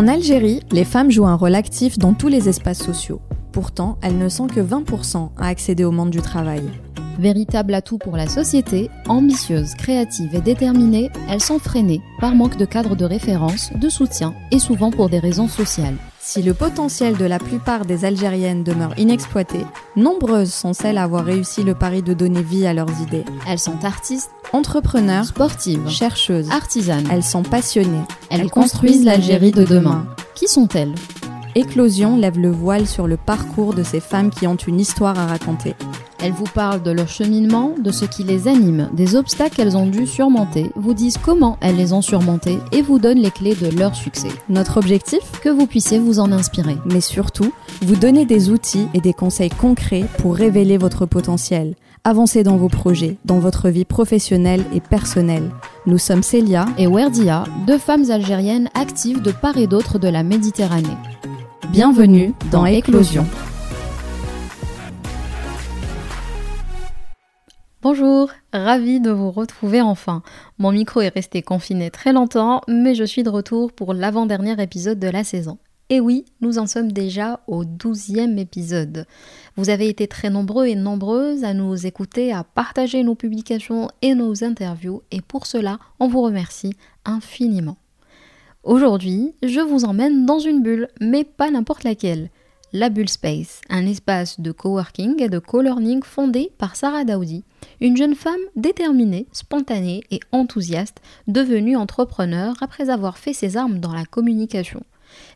En Algérie, les femmes jouent un rôle actif dans tous les espaces sociaux. Pourtant, elles ne sont que 20% à accéder au monde du travail. Véritable atout pour la société, ambitieuses, créatives et déterminées, elles sont freinées par manque de cadre de référence, de soutien et souvent pour des raisons sociales. Si le potentiel de la plupart des Algériennes demeure inexploité, nombreuses sont celles à avoir réussi le pari de donner vie à leurs idées. Elles sont artistes, Entrepreneurs, sportives, chercheuses, artisanes. elles sont passionnées. Elles construisent l'Algérie de demain. Qui sont-elles Éclosion lève le voile sur le parcours de ces femmes qui ont une histoire à raconter. Elles vous parlent de leur cheminement, de ce qui les anime, des obstacles qu'elles ont dû surmonter, vous disent comment elles les ont surmontés et vous donnent les clés de leur succès. Notre objectif Que vous puissiez vous en inspirer. mais surtout, vous donner des outils et des conseils concrets pour révéler votre potentiel. Avancez dans vos projets, dans votre vie professionnelle et personnelle. Nous sommes Célia. Et Werdia, deux femmes algériennes actives de part et d'autre de la Méditerranée. Bienvenue dans Éclosion. Bonjour, ravie de vous retrouver enfin. Mon micro est resté confiné très longtemps, mais je suis de retour pour l'avant-dernier épisode de la saison. Et oui, nous en sommes déjà au douzième épisode. Vous avez été très nombreux et nombreuses à nous écouter, à partager nos publications et nos interviews, et pour cela, on vous remercie infiniment. Aujourd'hui, je vous emmène dans une bulle, mais pas n'importe laquelle. La Bulle Space, un espace de coworking et de co-learning fondé par Sarah Daoudi, une jeune femme déterminée, spontanée et enthousiaste, devenue entrepreneur après avoir fait ses armes dans la communication.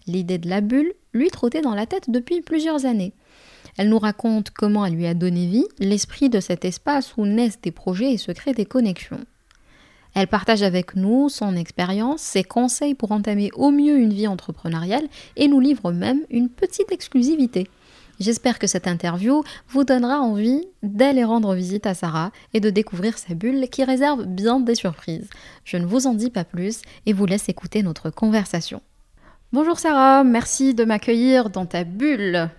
L'idée de la bulle lui trottait dans la tête depuis plusieurs années. Elle nous raconte comment elle lui a donné vie, l'esprit de cet espace où naissent des projets et se créent des connexions. Elle partage avec nous son expérience, ses conseils pour entamer au mieux une vie entrepreneuriale et nous livre même une petite exclusivité. J'espère que cette interview vous donnera envie d'aller rendre visite à Sarah et de découvrir sa bulle qui réserve bien des surprises. Je ne vous en dis pas plus et vous laisse écouter notre conversation. Bonjour Sarah, merci de m'accueillir dans ta bulle.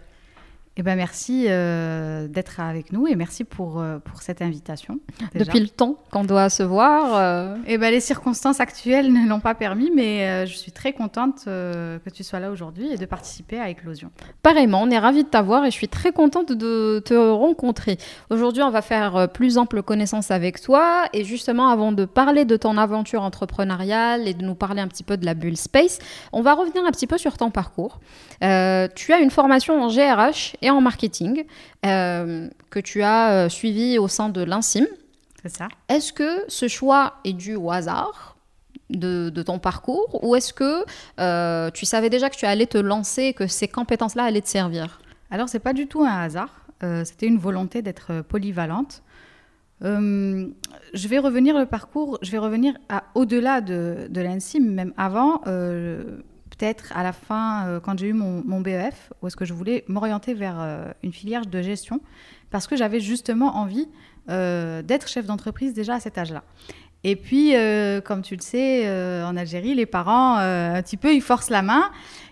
Eh ben merci euh, d'être avec nous et merci pour, euh, pour cette invitation. déjà. Depuis le temps qu'on doit se voir, euh, Eh ben, les circonstances actuelles ne l'ont pas permis, mais euh, je suis très contente que tu sois là aujourd'hui et de participer à Éclosion. Pareillement, on est ravis de t'avoir et je suis très contente de te rencontrer. Aujourd'hui, on va faire plus ample connaissance avec toi et justement, avant de parler de ton aventure entrepreneuriale et de nous parler un petit peu de la bulle space, on va revenir un petit peu sur ton parcours. Tu as une formation en GRH et en marketing euh, que tu as euh, suivi au sein de l'INSIM. C'est ça Est-ce que ce choix est dû au hasard de, de ton parcours ou est-ce que euh, tu savais déjà que tu allais te lancer, que ces compétences-là allaient te servir? Alors, c'est pas du tout un hasard. Euh, C'était une volonté d'être polyvalente. Euh, je vais revenir le parcours, je vais revenir à au-delà de, de l'ANSI, même avant, peut-être à la fin, euh, quand j'ai eu mon, mon BEF, où est-ce que je voulais m'orienter vers euh, une filière de gestion, parce que j'avais justement envie euh, d'être chef d'entreprise déjà à cet âge-là. Et puis, comme tu le sais, en Algérie, les parents, un petit peu, ils forcent la main.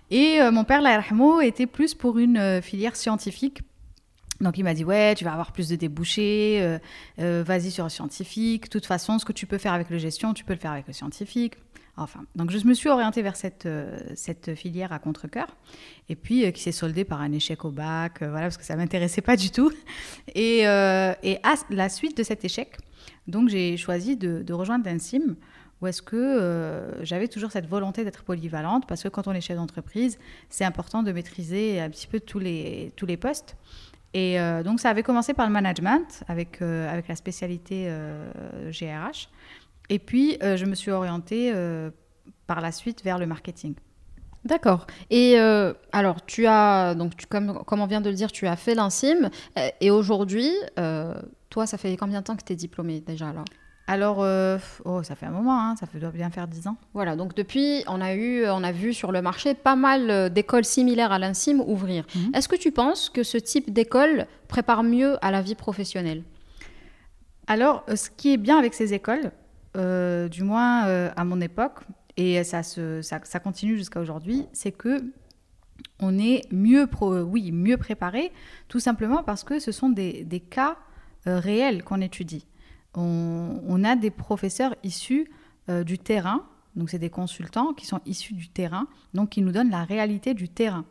Et mon père, l'Arhamo, était plus pour une filière scientifique. Donc il m'a dit ouais, tu vas avoir plus de débouchés, vas-y sur le scientifique. De toute façon, ce que tu peux faire avec le gestion, tu peux le faire avec le scientifique. Enfin, donc je me suis orientée vers cette, euh, filière à contre-cœur, et puis euh, qui s'est soldée par un échec au bac, euh, voilà, parce que ça m'intéressait pas du tout. Et, à la suite de cet échec, donc j'ai choisi de, rejoindre l'INSIM, où est-ce que j'avais toujours cette volonté d'être polyvalente, parce que quand on est chef d'entreprise, c'est important de maîtriser un petit peu tous les, postes. Et donc, ça avait commencé par le management, avec, la spécialité GRH. Et puis, euh, je me suis orientée euh, par la suite vers le marketing. D'accord. Et euh, alors, tu as, donc, tu, comme, comme on vient de le dire, tu as fait l'INSIM. Et aujourd'hui, toi, ça fait combien de temps que tu es diplômée déjà là Alors, euh, oh, ça fait un moment, hein, ça fait, doit bien faire 10 ans. Voilà, donc depuis, on a, eu, on a vu sur le marché pas mal d'écoles similaires à l'INSIM ouvrir. Mhm. Est-ce que tu penses que ce type d'école prépare mieux à la vie professionnelle? Alors, ce qui est bien avec ces écoles, euh, du moins euh, à mon époque, et ça, se, ça, continue jusqu'à aujourd'hui, c'est que on est mieux, pro, oui, mieux préparé, tout simplement parce que ce sont des, des cas euh, réels qu'on étudie. On, a des professeurs issus euh, du terrain Donc c'est des consultants qui sont issus du terrain, donc qui nous donnent la réalité du terrain,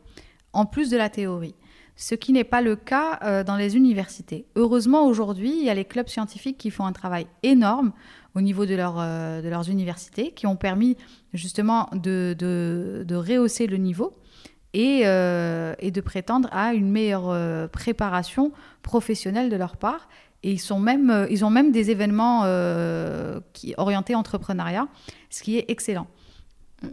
en plus de la théorie. Ce qui n'est pas le cas euh, dans les universités. Heureusement, aujourd'hui, il y a les clubs scientifiques qui font un travail énorme au niveau de, leur, euh, de leurs universités, qui ont permis justement de, de, rehausser le niveau et, euh, et, de prétendre à une meilleure préparation professionnelle de leur part. Et ils, sont même, ils ont même des événements qui, orientés entrepreneuriat, ce qui est excellent.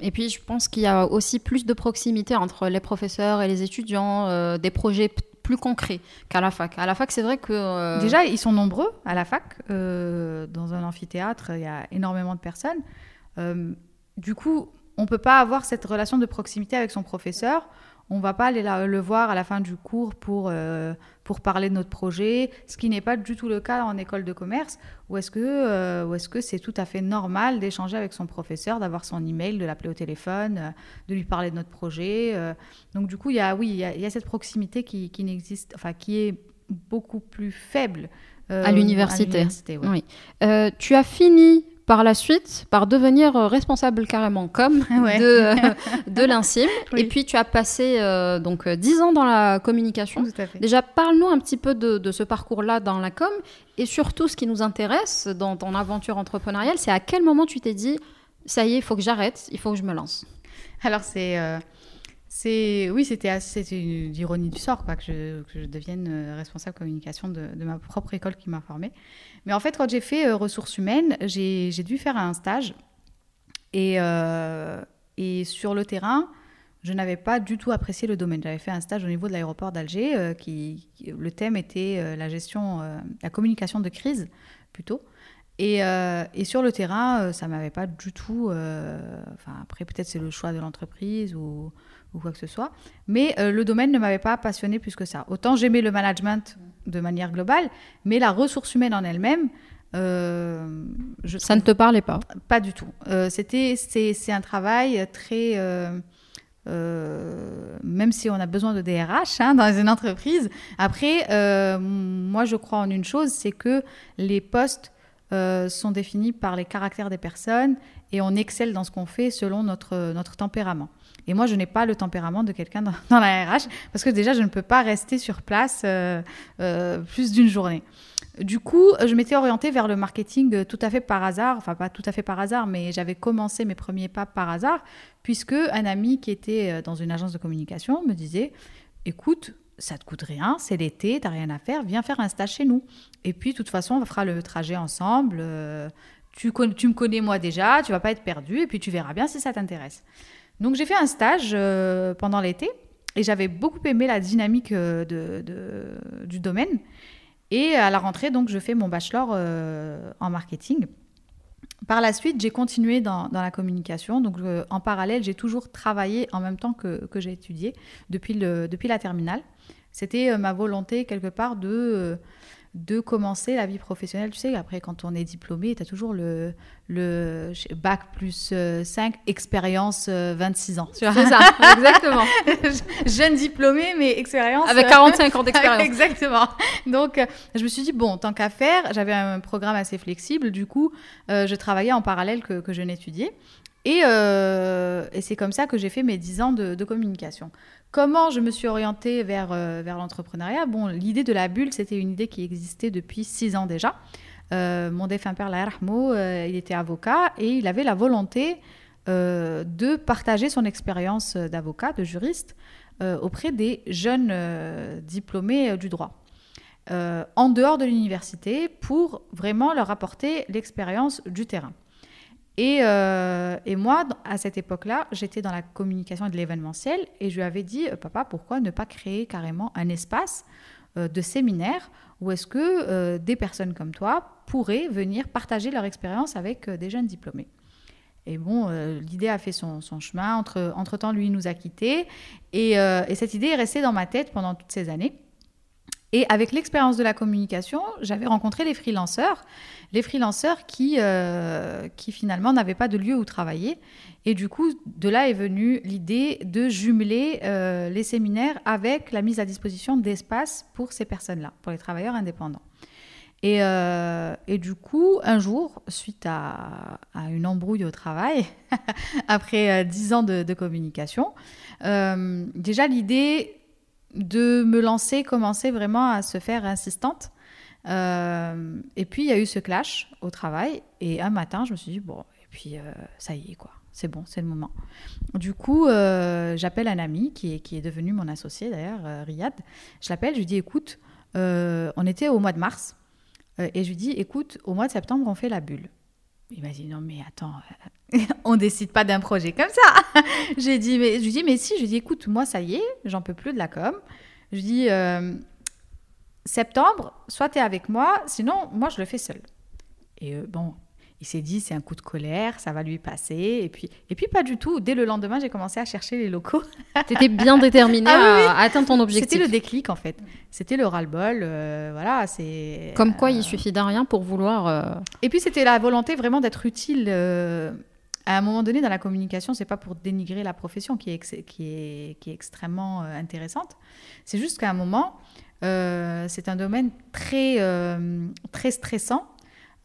Et puis, je pense qu'il y a aussi plus de proximité entre les professeurs et les étudiants, euh, des projets plus concrets qu'à la fac. À la fac, c'est vrai que... Euh, Déjà, ils sont nombreux à la fac. Euh, dans un amphithéâtre, il y a énormément de personnes. du coup, on ne peut pas avoir cette relation de proximité avec son professeur on va pas aller le voir à la fin du cours pour, euh, pour parler de notre projet, ce qui n'est pas du tout le cas en école de commerce, où est-ce que euh, est-ce que c'est tout à fait normal d'échanger avec son professeur, d'avoir son email, de l'appeler au téléphone, euh, de lui parler de notre projet. donc du coup, il y a oui, il y, a, cette proximité qui, qui n'existe, enfin qui est beaucoup plus faible à l'université. Oui. tu as fini par la suite par devenir euh, responsable carrément comme de, de l'INSIM. Et puis tu as passé euh, donc 10 euh, ans dans la communication. Déjà, parle-nous un petit peu de, de ce parcours-là dans la com et surtout ce qui nous intéresse dans ton aventure entrepreneuriale, c'est à quel moment tu t'es dit ça y est, il faut que j'arrête, il faut que je me lance? Alors c'est c'est oui, c'était une ironie du sort que je, devienne responsable communication de, ma propre école qui m'a formée. Mais en fait, quand j'ai fait euh, ressources humaines, j'ai dû faire un stage. Et, euh, et sur le terrain, je n'avais pas du tout apprécié le domaine. J'avais fait un stage au niveau de l'aéroport d'Alger. Euh, qui, le thème était la gestion, la communication de crise plutôt. Et, et, sur le terrain, ça m'avait pas du tout. enfin, après, peut-être c'est le choix de l'entreprise ou, ou, quoi que ce soit. Mais le domaine ne m'avait pas passionné plus que ça. Autant j'aimais le management de manière globale, mais la ressource humaine en elle-même, euh, ça ne te parlait pas Pas du tout. Euh, c'était, c'est, un travail très, euh, même si on a besoin de DRH hein, dans une entreprise. Après, moi, je crois en une chose, c'est que les postes sont définis par les caractères des personnes et on excelle dans ce qu'on fait selon notre, notre tempérament. Et moi, je n'ai pas le tempérament de quelqu'un dans, la RH parce que déjà, je ne peux pas rester sur place euh, euh, plus d'une journée. Du coup, je m'étais orientée vers le marketing tout à fait par hasard, enfin pas tout à fait par hasard, mais j'avais commencé mes premiers pas par hasard, puisque un ami qui était euh, dans une agence de communication me disait, écoute, ça te coûte rien, c'est l'été, t'as rien à faire, viens faire un stage chez nous. Et puis, de toute façon, on fera le trajet ensemble. tu, tu me connais moi déjà, tu vas pas être perdu, et puis tu verras bien si ça t'intéresse. Donc j'ai fait un stage euh, pendant l'été et j'avais beaucoup aimé la dynamique euh, de, du domaine. Et à la rentrée, donc, je fais mon bachelor euh, en marketing. Par la suite, j'ai continué dans, la communication. Donc, en parallèle, j'ai toujours travaillé en même temps que, j'ai étudié depuis, la terminale. C'était ma volonté, quelque part, de de commencer la vie professionnelle. Tu sais, après, quand on est diplômé, tu as toujours le, le bac plus 5, euh, expérience 26 euh, ans. C'est ça, exactement. Jeune diplômé, mais expérience. Avec 45 ans d'expérience. exactement. Donc, je me suis dit, bon, tant qu'à faire, j'avais un programme assez flexible. Du coup, euh, je travaillais en parallèle que, que je n'étudiais. Et, et c'est comme ça que j'ai fait mes 10 ans de, communication. Comment je me suis orientée vers, euh, vers l'entrepreneuriat? Bon, l'idée de la bulle, c'était une idée qui existait depuis six ans déjà. Euh, mon défunt père, la euh, il était avocat et il avait la volonté de partager son expérience d'avocat, de juriste, auprès des jeunes diplômés du droit. en dehors de l'université pour vraiment leur apporter l'expérience du terrain. Euh, et, moi, à cette époque-là, j'étais dans la communication et de l'événementiel et je lui avais dit, euh, papa, pourquoi ne pas créer carrément un espace euh, de séminaire où est-ce que des personnes comme toi pourraient venir partager leur expérience avec des jeunes diplômés et bon, l'idée a fait son, chemin. Entre, entre-temps, lui nous a quittés. Et, et, cette idée est restée dans ma tête pendant toutes ces années. Et avec l'expérience de la communication, j'avais rencontré les freelanceurs, les freelanceurs qui, euh, qui finalement n'avaient pas de lieu où travailler. Et du coup, de là est venue l'idée de jumeler euh, les séminaires avec la mise à disposition d'espaces pour ces personnes-là, pour les travailleurs indépendants. Et, euh, et, du coup, un jour, suite à, à une embrouille au travail, après dix ans de, de communication, déjà l'idée de me lancer commençait vraiment à se faire insistante. et puis, il y a eu ce clash au travail. Et un matin, je me suis dit, bon, et puis ça y est, quoi c'est bon, c'est le moment. Du coup, euh, j'appelle un ami qui est, qui est devenu mon associé d'ailleurs, euh, Riyad. Je l'appelle, je lui dis écoute, euh, on était au mois de mars, et je lui dis écoute, au mois de septembre, on fait la bulle. Il m'a dit non, mais attends, on décide pas d'un projet comme ça. J'ai dit, mais, je lui dis mais si, je lui dis écoute, moi ça y est, j'en peux plus de la com. Je lui dis septembre, soit tu avec moi, sinon moi je le fais seul. Et bon, il s'est dit c'est un coup de colère, ça va lui passer. Et puis, et puis pas du tout. Dès le lendemain, j'ai commencé à chercher les locaux. tu étais bien déterminée ah à atteindre ton objectif. C'était le déclic en fait. C'était le ras-le-bol. Euh, voilà, c'est. Comme quoi, il suffit d'un rien pour vouloir. Euh, et puis c'était la volonté vraiment d'être utile. Euh, à un moment donné, dans la communication, c'est pas pour dénigrer la profession qui est, qui est, qui est extrêmement intéressante. C'est juste qu'à un moment, c'est un domaine très, très stressant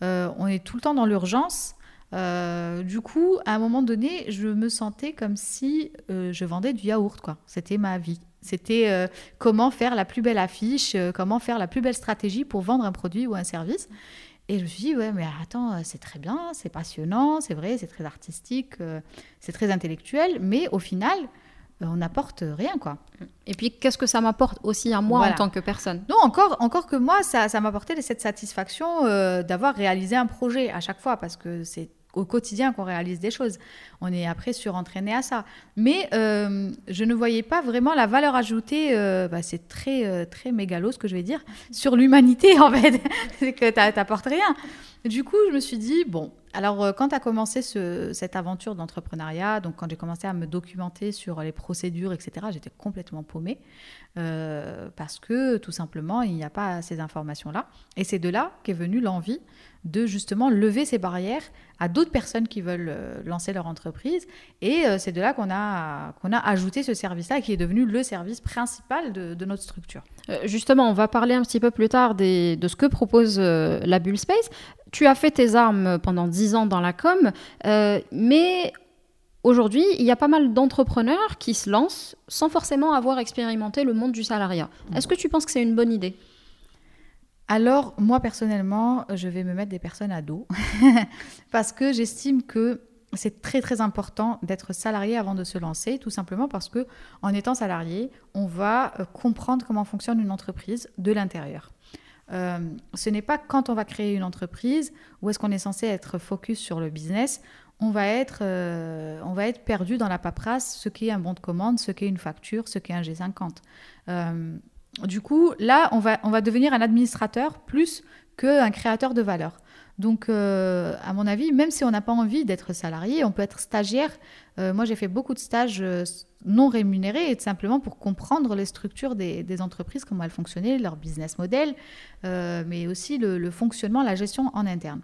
euh, on est tout le temps dans l'urgence. Euh, du coup, à un moment donné, je me sentais comme si euh, je vendais du yaourt. C'était ma vie. C'était comment faire la plus belle affiche, comment faire la plus belle stratégie pour vendre un produit ou un service. Et je me suis dit, ouais, mais attends, c'est très bien, c'est passionnant, c'est vrai, c'est très artistique, c'est très intellectuel, mais au final, on n'apporte rien, quoi. Et puis, qu'est-ce que ça m'apporte aussi à moi en tant que personne? Non, encore, encore que moi, ça, ça m'apportait cette satisfaction euh, d'avoir réalisé un projet à chaque fois, parce que c'est au quotidien qu'on réalise des choses. On est après surentraîné à ça. Mais euh, je ne voyais pas vraiment la valeur ajoutée, bah, c'est très, très mégalo ce que je vais dire, sur l'humanité, en fait. c'est que tu n'apportes rien. Du coup, je me suis dit, bon, alors, euh, quand a commencé cette aventure d'entrepreneuriat, donc quand j'ai commencé à me documenter sur les procédures, etc., j'étais complètement paumée euh, parce que tout simplement, il n'y a pas ces informations-là. Et c'est de là qu'est venue l'envie de justement lever ces barrières à d'autres personnes qui veulent euh, lancer leur entreprise. Et c'est de là qu'on a, a ajouté ce service-là qui est devenu le service principal de, notre structure. justement, on va parler un petit peu plus tard de ce que propose la Bull Space tu as fait tes armes pendant 10 ans dans la com, euh, mais aujourd'hui, il y a pas mal d'entrepreneurs qui se lancent sans forcément avoir expérimenté le monde du salariat. Est-ce que tu penses que c'est une bonne idée? Alors, moi personnellement, je vais me mettre des personnes à dos parce que j'estime que c'est très très important d'être salarié avant de se lancer, tout simplement parce que en étant salarié, on va euh, comprendre comment fonctionne une entreprise de l'intérieur. Euh, ce n'est pas quand on va créer une entreprise où est-ce qu'on est censé être focus sur le business, on va être, euh, on va être perdu dans la paperasse, ce qu'est un bon de commande, ce qu'est une facture, ce qu'est un G50. Euh, du coup, là, on va, devenir un administrateur plus qu'un créateur de valeur. Donc, à mon avis, même si on n'a pas envie d'être salarié, on peut être stagiaire. moi, j'ai fait beaucoup de stages non rémunérés et simplement pour comprendre les structures des, entreprises, comment elles fonctionnaient, leur business model, euh, mais aussi le, fonctionnement, la gestion en interne.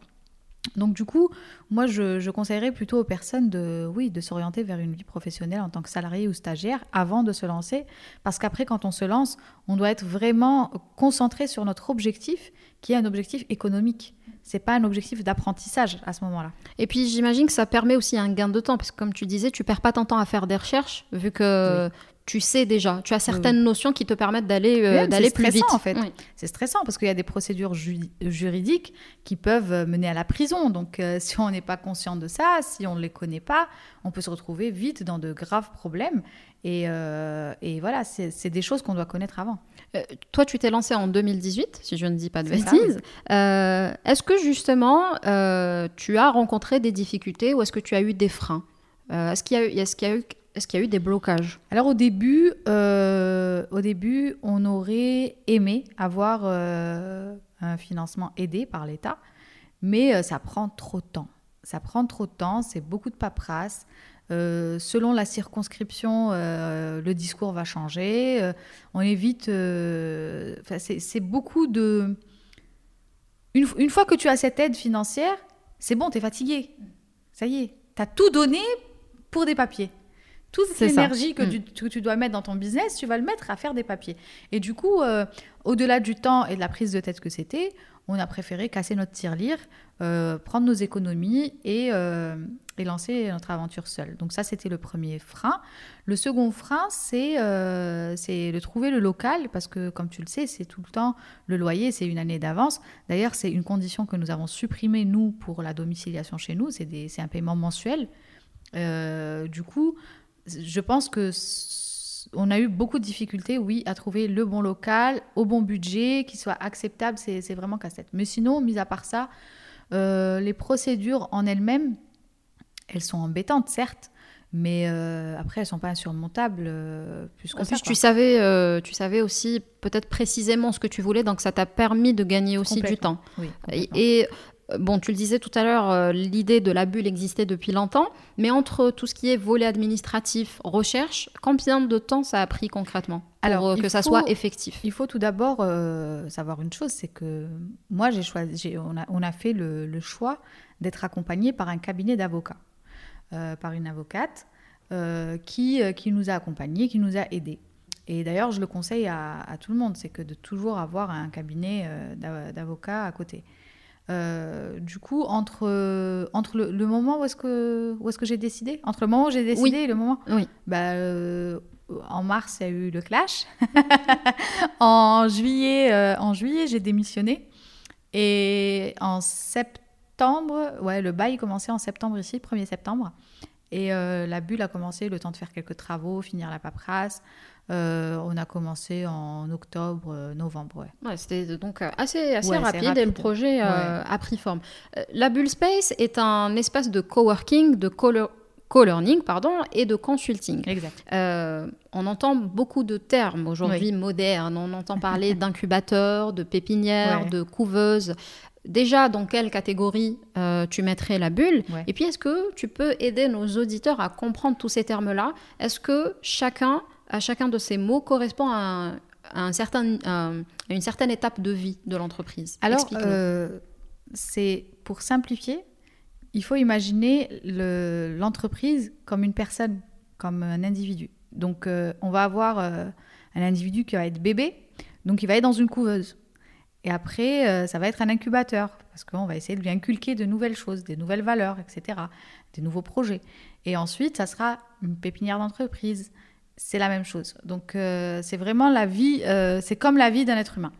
Donc du coup, moi je, conseillerais plutôt aux personnes de, oui, de s'orienter vers une vie professionnelle en tant que salarié ou stagiaire avant de se lancer, parce qu'après quand on se lance, on doit être vraiment concentré sur notre objectif, qui est un objectif économique. C'est pas un objectif d'apprentissage à ce moment-là. Et puis j'imagine que ça permet aussi un gain de temps parce que comme tu disais, tu perds pas ton temps à faire des recherches vu que tu sais déjà, tu as certaines notions qui te permettent d'aller euh, d'aller plus vite. en fait. C'est stressant parce qu'il y a des procédures juridiques qui peuvent mener à la prison. Donc euh, si on n'est pas conscient de ça, si on ne les connaît pas, on peut se retrouver vite dans de graves problèmes. Et, euh, et voilà, c'est des choses qu'on doit connaître avant. Euh, toi, tu t'es lancé en 2018, si je ne dis pas de bêtises. Euh, est-ce que justement, tu as rencontré des difficultés ou est-ce que tu as eu des freins? Est-ce qu'il y, qu'il y, est qu'il y, a eu des blocages? Alors au début, au début, on aurait aimé avoir un financement aidé par l'État, mais ça prend trop de temps. Ça prend trop de temps, c'est beaucoup de paperasse. Euh, selon la circonscription, euh, le discours va changer. Euh, on évite. c'est beaucoup de. Une, une, fois que tu as cette aide financière, c'est bon, tu es fatigué. Ça y est, tu as tout donné pour des papiers. Toute l'énergie que, mm. que, tu dois mettre dans ton business, tu vas le mettre à faire des papiers. Et du coup, au-delà du temps et de la prise de tête que c'était, on a préféré casser notre tirelire, euh, prendre nos économies et, euh, et, lancer notre aventure seule. Donc ça, c'était le premier frein. Le second frein, c'est euh, de trouver le local, parce que comme tu le sais, c'est tout le temps le loyer, c'est une année d'avance. D'ailleurs, c'est une condition que nous avons supprimée, nous, pour la domiciliation chez nous, c'est un paiement mensuel. du coup, je pense que on a eu beaucoup de difficultés, oui, à trouver le bon local, au bon budget, qui soit acceptable. C'est vraiment casse-tête. Mais sinon, mis à part ça, euh, les procédures en elles-mêmes, elles sont embêtantes, certes, mais euh, après, elles sont pas insurmontables. Euh, plus en plus, tu savais, tu savais aussi peut-être précisément ce que tu voulais, donc ça t'a permis de gagner aussi du temps. Oui, et, bon, tu le disais tout à l'heure, euh, l'idée de la bulle existait depuis longtemps, mais entre tout ce qui est volet administratif, recherche, combien de temps ça a pris concrètement pour Alors, euh, que ça soit effectif? Il faut tout d'abord euh, savoir une chose, c'est que moi, j'ai choisi, on a, on a, fait le, choix d'être accompagné par un cabinet d'avocats, par une avocate qui, qui nous a accompagnés, qui nous a aidés. Et d'ailleurs, je le conseille à, à tout le monde, c'est que de toujours avoir un cabinet d'avocats à côté. Euh, du coup, entre, entre le, moment où est-ce que, où est que j'ai décidé? Entre le moment où j'ai décidé et le moment? Oui. Bah, euh, en mars, il y a eu le clash. en juillet, euh, en juillet j'ai démissionné. Et en septembre, ouais, le bail commençait en septembre ici, 1er septembre. Et la bulle a commencé, le temps de faire quelques travaux, finir la paperasse. Euh, on a commencé en octobre, euh, novembre. Ouais. C'était donc euh, assez, assez rapide, et le projet a pris forme. la Bull Space est un espace de coworking, de co-learning pardon, et de consulting. Exact. on entend beaucoup de termes aujourd'hui modernes. On entend parler d'incubateurs, de pépinières, de couveuses. Déjà, dans quelle catégorie tu mettrais la bulle Et puis, est-ce que tu peux aider nos auditeurs à comprendre tous ces termes-là? Est-ce que chacun à chacun de ces mots correspond à, un certain, une certaine étape de vie de l'entreprise. Alors, euh, c'est pour simplifier, il faut imaginer l'entreprise comme une personne, comme un individu. Donc, euh, on va avoir euh, un individu qui va être bébé, donc il va être dans une couveuse. Et après, ça va être un incubateur, parce qu'on va essayer de lui inculquer de nouvelles choses, des nouvelles valeurs, etc., des nouveaux projets. Et ensuite, ça sera une pépinière d'entreprise c'est la même chose. Donc euh, c'est vraiment la vie, euh, c'est comme la vie d'un être humain.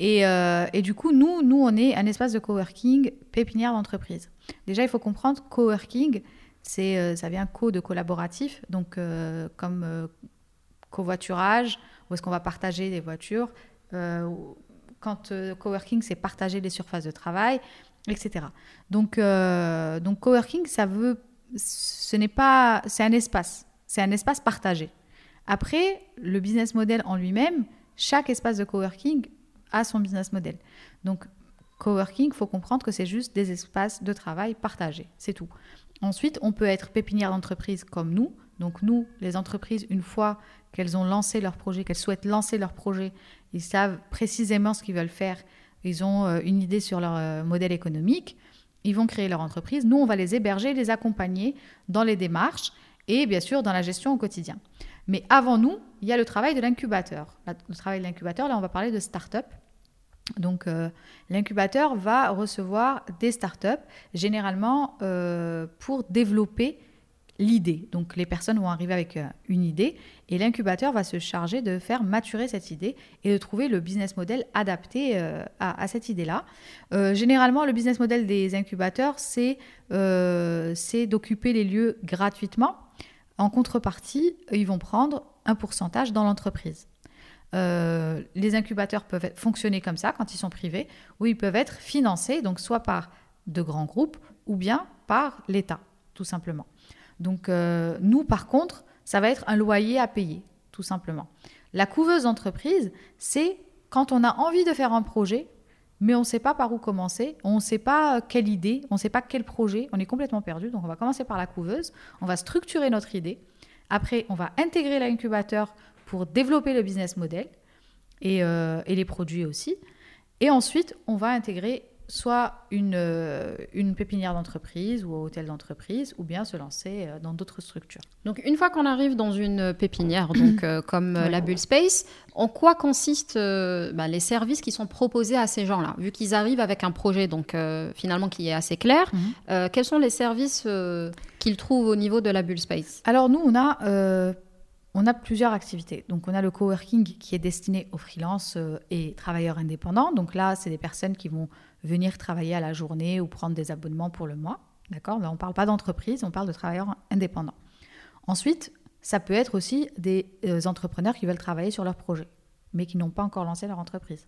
Euh, et, du coup, nous, nous, on est un espace de coworking pépinière d'entreprise. Déjà, il faut comprendre, coworking, c'est, ça vient co de collaboratif, donc comme covoiturage, où est-ce qu'on va partager des voitures. quand coworking, c'est partager des surfaces de travail, etc. Donc, donc coworking, ça veut, ce n'est pas, c'est un espace, c'est un espace partagé. Après, le business model en lui-même, chaque espace de coworking a son business model. Donc, coworking, faut comprendre que c'est juste des espaces de travail partagés, c'est tout. Ensuite, on peut être pépinière d'entreprise comme nous. Donc nous, les entreprises, une fois qu'elles ont lancé leur projet, qu'elles souhaitent lancer leur projet, ils savent précisément ce qu'ils veulent faire, ils ont euh, une idée sur leur euh, modèle économique, ils vont créer leur entreprise. Nous, on va les héberger, les accompagner dans les démarches et bien sûr dans la gestion au quotidien. Mais avant nous, il y a le travail de l'incubateur. Le travail de l'incubateur, là, on va parler de start-up. Donc, euh, l'incubateur va recevoir des start-up, généralement euh, pour développer l'idée. Donc, les personnes vont arriver avec euh, une idée et l'incubateur va se charger de faire maturer cette idée et de trouver le business model adapté à, cette idée-là. généralement, le business model des incubateurs, c'est d'occuper les lieux gratuitement en contrepartie, ils vont prendre un pourcentage dans l'entreprise. Euh, les incubateurs peuvent fonctionner comme ça quand ils sont privés, ou ils peuvent être financés, donc soit par de grands groupes, ou bien par l'État, tout simplement. Donc euh, nous, par contre, ça va être un loyer à payer, tout simplement. La couveuse entreprise, c'est quand on a envie de faire un projet, mais on ne sait pas par où commencer, on ne sait pas quelle idée, on ne sait pas quel projet, on est complètement perdu. Donc on va commencer par la couveuse, on va structurer notre idée. Après, on va intégrer l'incubateur pour développer le business model et, euh, et, les produits aussi. Et ensuite, on va intégrer soit une, euh, une pépinière d'entreprise ou un hôtel d'entreprise, ou bien se lancer euh, dans d'autres structures. Donc une fois qu'on arrive dans une pépinière, donc euh, comme euh, Ouais. la Bull Space, en quoi consistent euh, bah, les services qui sont proposés à ces gens-là? Vu qu'ils arrivent avec un projet donc euh, finalement qui est assez clair, Mhm. euh, quels sont les services euh, qu'ils trouvent au niveau de la Bull Space? Alors nous, on a, euh, on a plusieurs activités. Donc on a le coworking qui est destiné aux freelances euh, et travailleurs indépendants. Donc là, c'est des personnes qui vont venir travailler à la journée ou prendre des abonnements pour le mois. D'accord? On ne parle pas d'entreprise, on parle de travailleurs indépendants. Ensuite, ça peut être aussi des euh, entrepreneurs qui veulent travailler sur leur projet, mais qui n'ont pas encore lancé leur entreprise.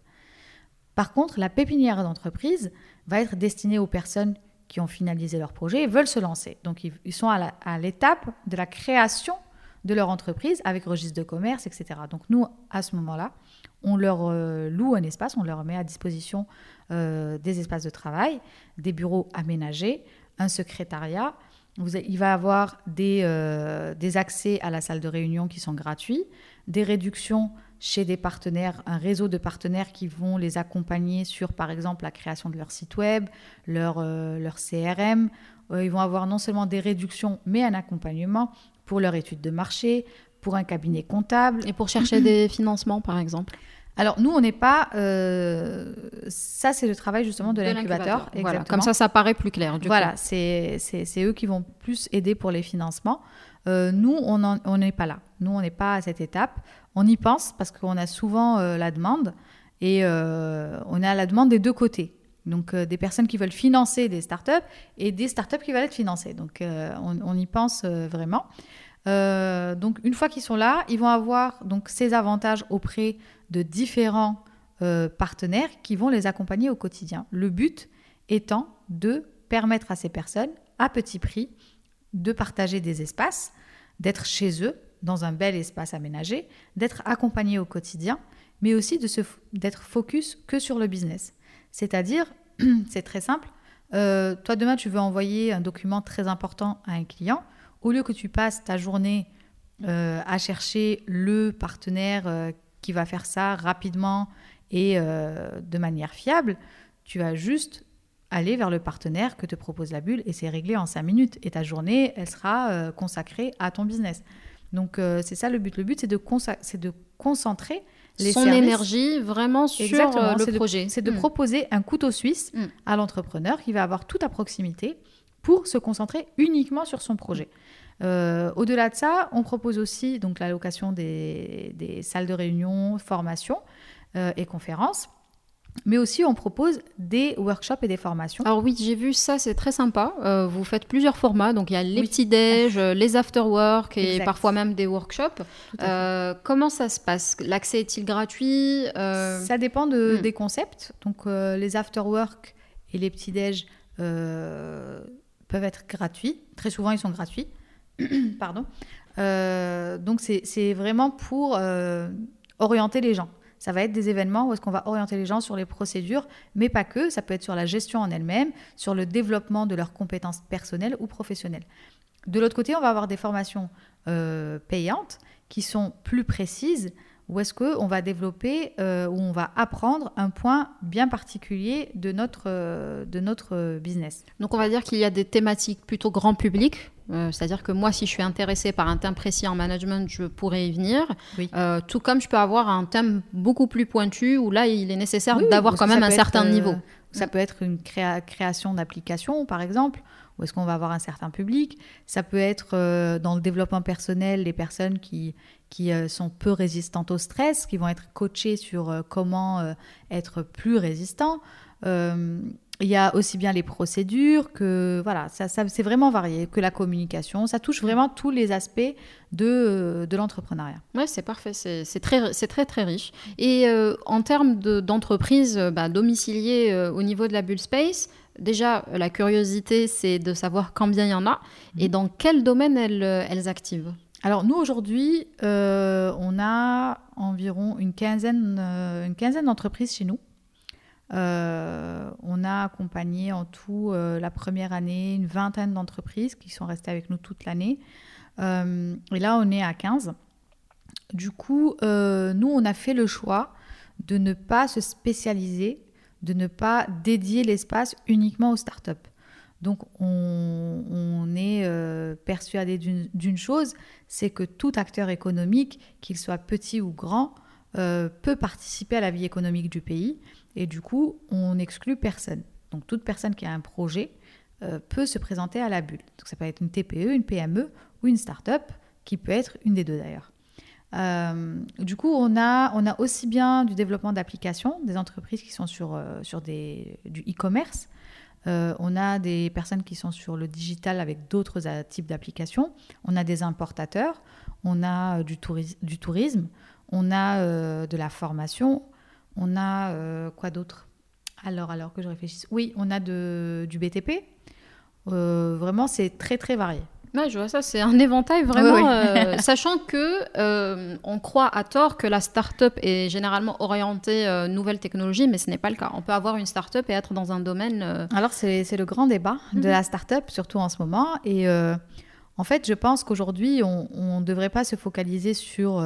Par contre, la pépinière d'entreprise va être destinée aux personnes qui ont finalisé leur projet et veulent se lancer. Donc, ils, sont à l'étape de la création de leur entreprise avec registre de commerce, etc. Donc, nous, à ce moment-là, on leur euh, loue un espace, on leur met à disposition euh, des espaces de travail, des bureaux aménagés, un secrétariat. Vous il va y avoir des, euh, des accès à la salle de réunion qui sont gratuits, des réductions chez des partenaires, un réseau de partenaires qui vont les accompagner sur, par exemple, la création de leur site web, leur, euh, leur CRM. Euh, ils vont avoir non seulement des réductions, mais un accompagnement pour leur étude de marché, pour un cabinet comptable. Et pour chercher des financements, par exemple Alors, nous, on n'est pas... euh, ça, c'est le travail justement de, l'incubateur. Voilà. Comme ça, ça paraît plus clair. Du voilà, c'est eux qui vont plus aider pour les financements. Euh, nous, on n'est pas là. Nous, on n'est pas à cette étape. On y pense parce qu'on a souvent euh, la demande et on a la demande des deux côtés. Donc, des personnes qui veulent financer des startups et des startups qui veulent être financées. Donc, on, on y pense vraiment. Donc, une fois qu'ils sont là, ils vont avoir donc ces avantages auprès de différents euh, partenaires qui vont les accompagner au quotidien. Le but étant de permettre à ces personnes, à petit prix, de partager des espaces, d'être chez eux, dans un bel espace aménagé, d'être accompagnés au quotidien, mais aussi d'être focus que sur le business. C'est-à-dire, c'est très simple, euh, toi demain tu veux envoyer un document très important à un client, au lieu que tu passes ta journée euh, à chercher le partenaire euh, qui va faire ça rapidement et euh, de manière fiable, tu vas juste aller vers le partenaire que te propose la bulle et c'est réglé en cinq minutes. Et ta journée, elle sera euh, consacrée à ton business. Donc euh, c'est ça le but. Le but, c'est de, concentrer les Son services. énergie vraiment sur Exactement, le projet. C'est de Hmm. proposer un couteau suisse Mm. à l'entrepreneur qui va avoir tout à proximité pour se concentrer uniquement sur son projet. Euh, Au-delà de ça, on propose aussi donc la location des, des salles de réunion, formations euh, et conférences. Mais aussi, on propose des workshops et des formations. Alors oui, j'ai vu ça, c'est très sympa. Euh, vous faites plusieurs formats, donc il y a les Oui. petits-déj, euh, les after-work et Exact. parfois même des workshops. Euh, comment ça se passe? L'accès est-il gratuit? Euh, Ça dépend de- Hmm. des concepts. Donc, les after-work et les petits-déj euh, peuvent être gratuits. Très souvent, ils sont gratuits. Pardon. Euh, donc, c'est vraiment pour euh, orienter les gens. Ça va être des événements où est-ce qu'on va orienter les gens sur les procédures, mais pas que. Ça peut être sur la gestion en elle-même, sur le développement de leurs compétences personnelles ou professionnelles. De l'autre côté, on va avoir des formations euh, payantes qui sont plus précises, où est-ce qu'on va développer, euh, où on va apprendre un point bien particulier de notre, euh, de notre euh, business? Donc on va dire qu'il y a des thématiques plutôt grand public. Euh, C'est-à-dire que moi, si je suis intéressée par un thème précis en management, je pourrais y venir. Oui. Tout comme je peux avoir un thème beaucoup plus pointu où là, il est nécessaire Oui, d'avoir quand même un certain être, niveau. Ça peut être une créa- création d'applications, par exemple, où est-ce qu'on va avoir un certain public. Ça peut être euh, dans le développement personnel, les personnes qui, qui euh, sont peu résistantes au stress, qui vont être coachées sur euh, comment être plus résistant. Il y a aussi bien les procédures que voilà, ça, ça- c'est vraiment varié, que la communication. Ça touche vraiment tous les aspects de, de l'entrepreneuriat. Ouais, c'est parfait, c'est c'est très, c'est très très riche. Et en termes de- d'entreprise euh, bah, domiciliée au niveau de la Bull Space, déjà la curiosité, c'est de savoir combien il y en a et dans quel domaine elles, euh, elles activent. Alors nous aujourd'hui, euh, on a environ une quinzaine, euh, une quinzaine d'entreprises chez nous. Euh, on a accompagné en tout la première année une vingtaine d'entreprises qui sont restées avec nous toute l'année. Et là, on est à 15. Du coup, nous, on a fait le choix de ne pas se spécialiser de ne pas dédier l'espace uniquement aux startups. Donc on, est euh, persuadé d'une chose, c'est que tout acteur économique, qu'il soit petit ou grand, euh, peut participer à la vie économique du pays et du coup on n'exclut personne. Donc toute personne qui a un projet euh, peut se présenter à la bulle. Donc ça peut être une TPE, une PME ou une start-up, qui peut être une des deux d'ailleurs. Euh, du coup, on a, on a aussi bien du développement d'applications, des entreprises qui sont sur, euh, sur du e-commerce. on a des personnes qui sont sur le digital avec d'autres types d'applications. On a des importateurs. On a du, tourisme. On a de la formation. On a quoi d'autre? Alors, alors que je réfléchisse. Oui, on a du BTP. Euh, vraiment, c'est très très varié. Ouais, je vois ça, c'est un éventail vraiment, euh, sachant que euh, on croit à tort que la start-up est généralement orientée nouvelle technologie, mais ce n'est pas le cas. On peut avoir une start-up et être dans un domaine. Alors c'est le grand débat de mhm. la start-up, surtout en ce moment, et en fait, je pense qu'aujourd'hui, on ne devrait pas se focaliser sur,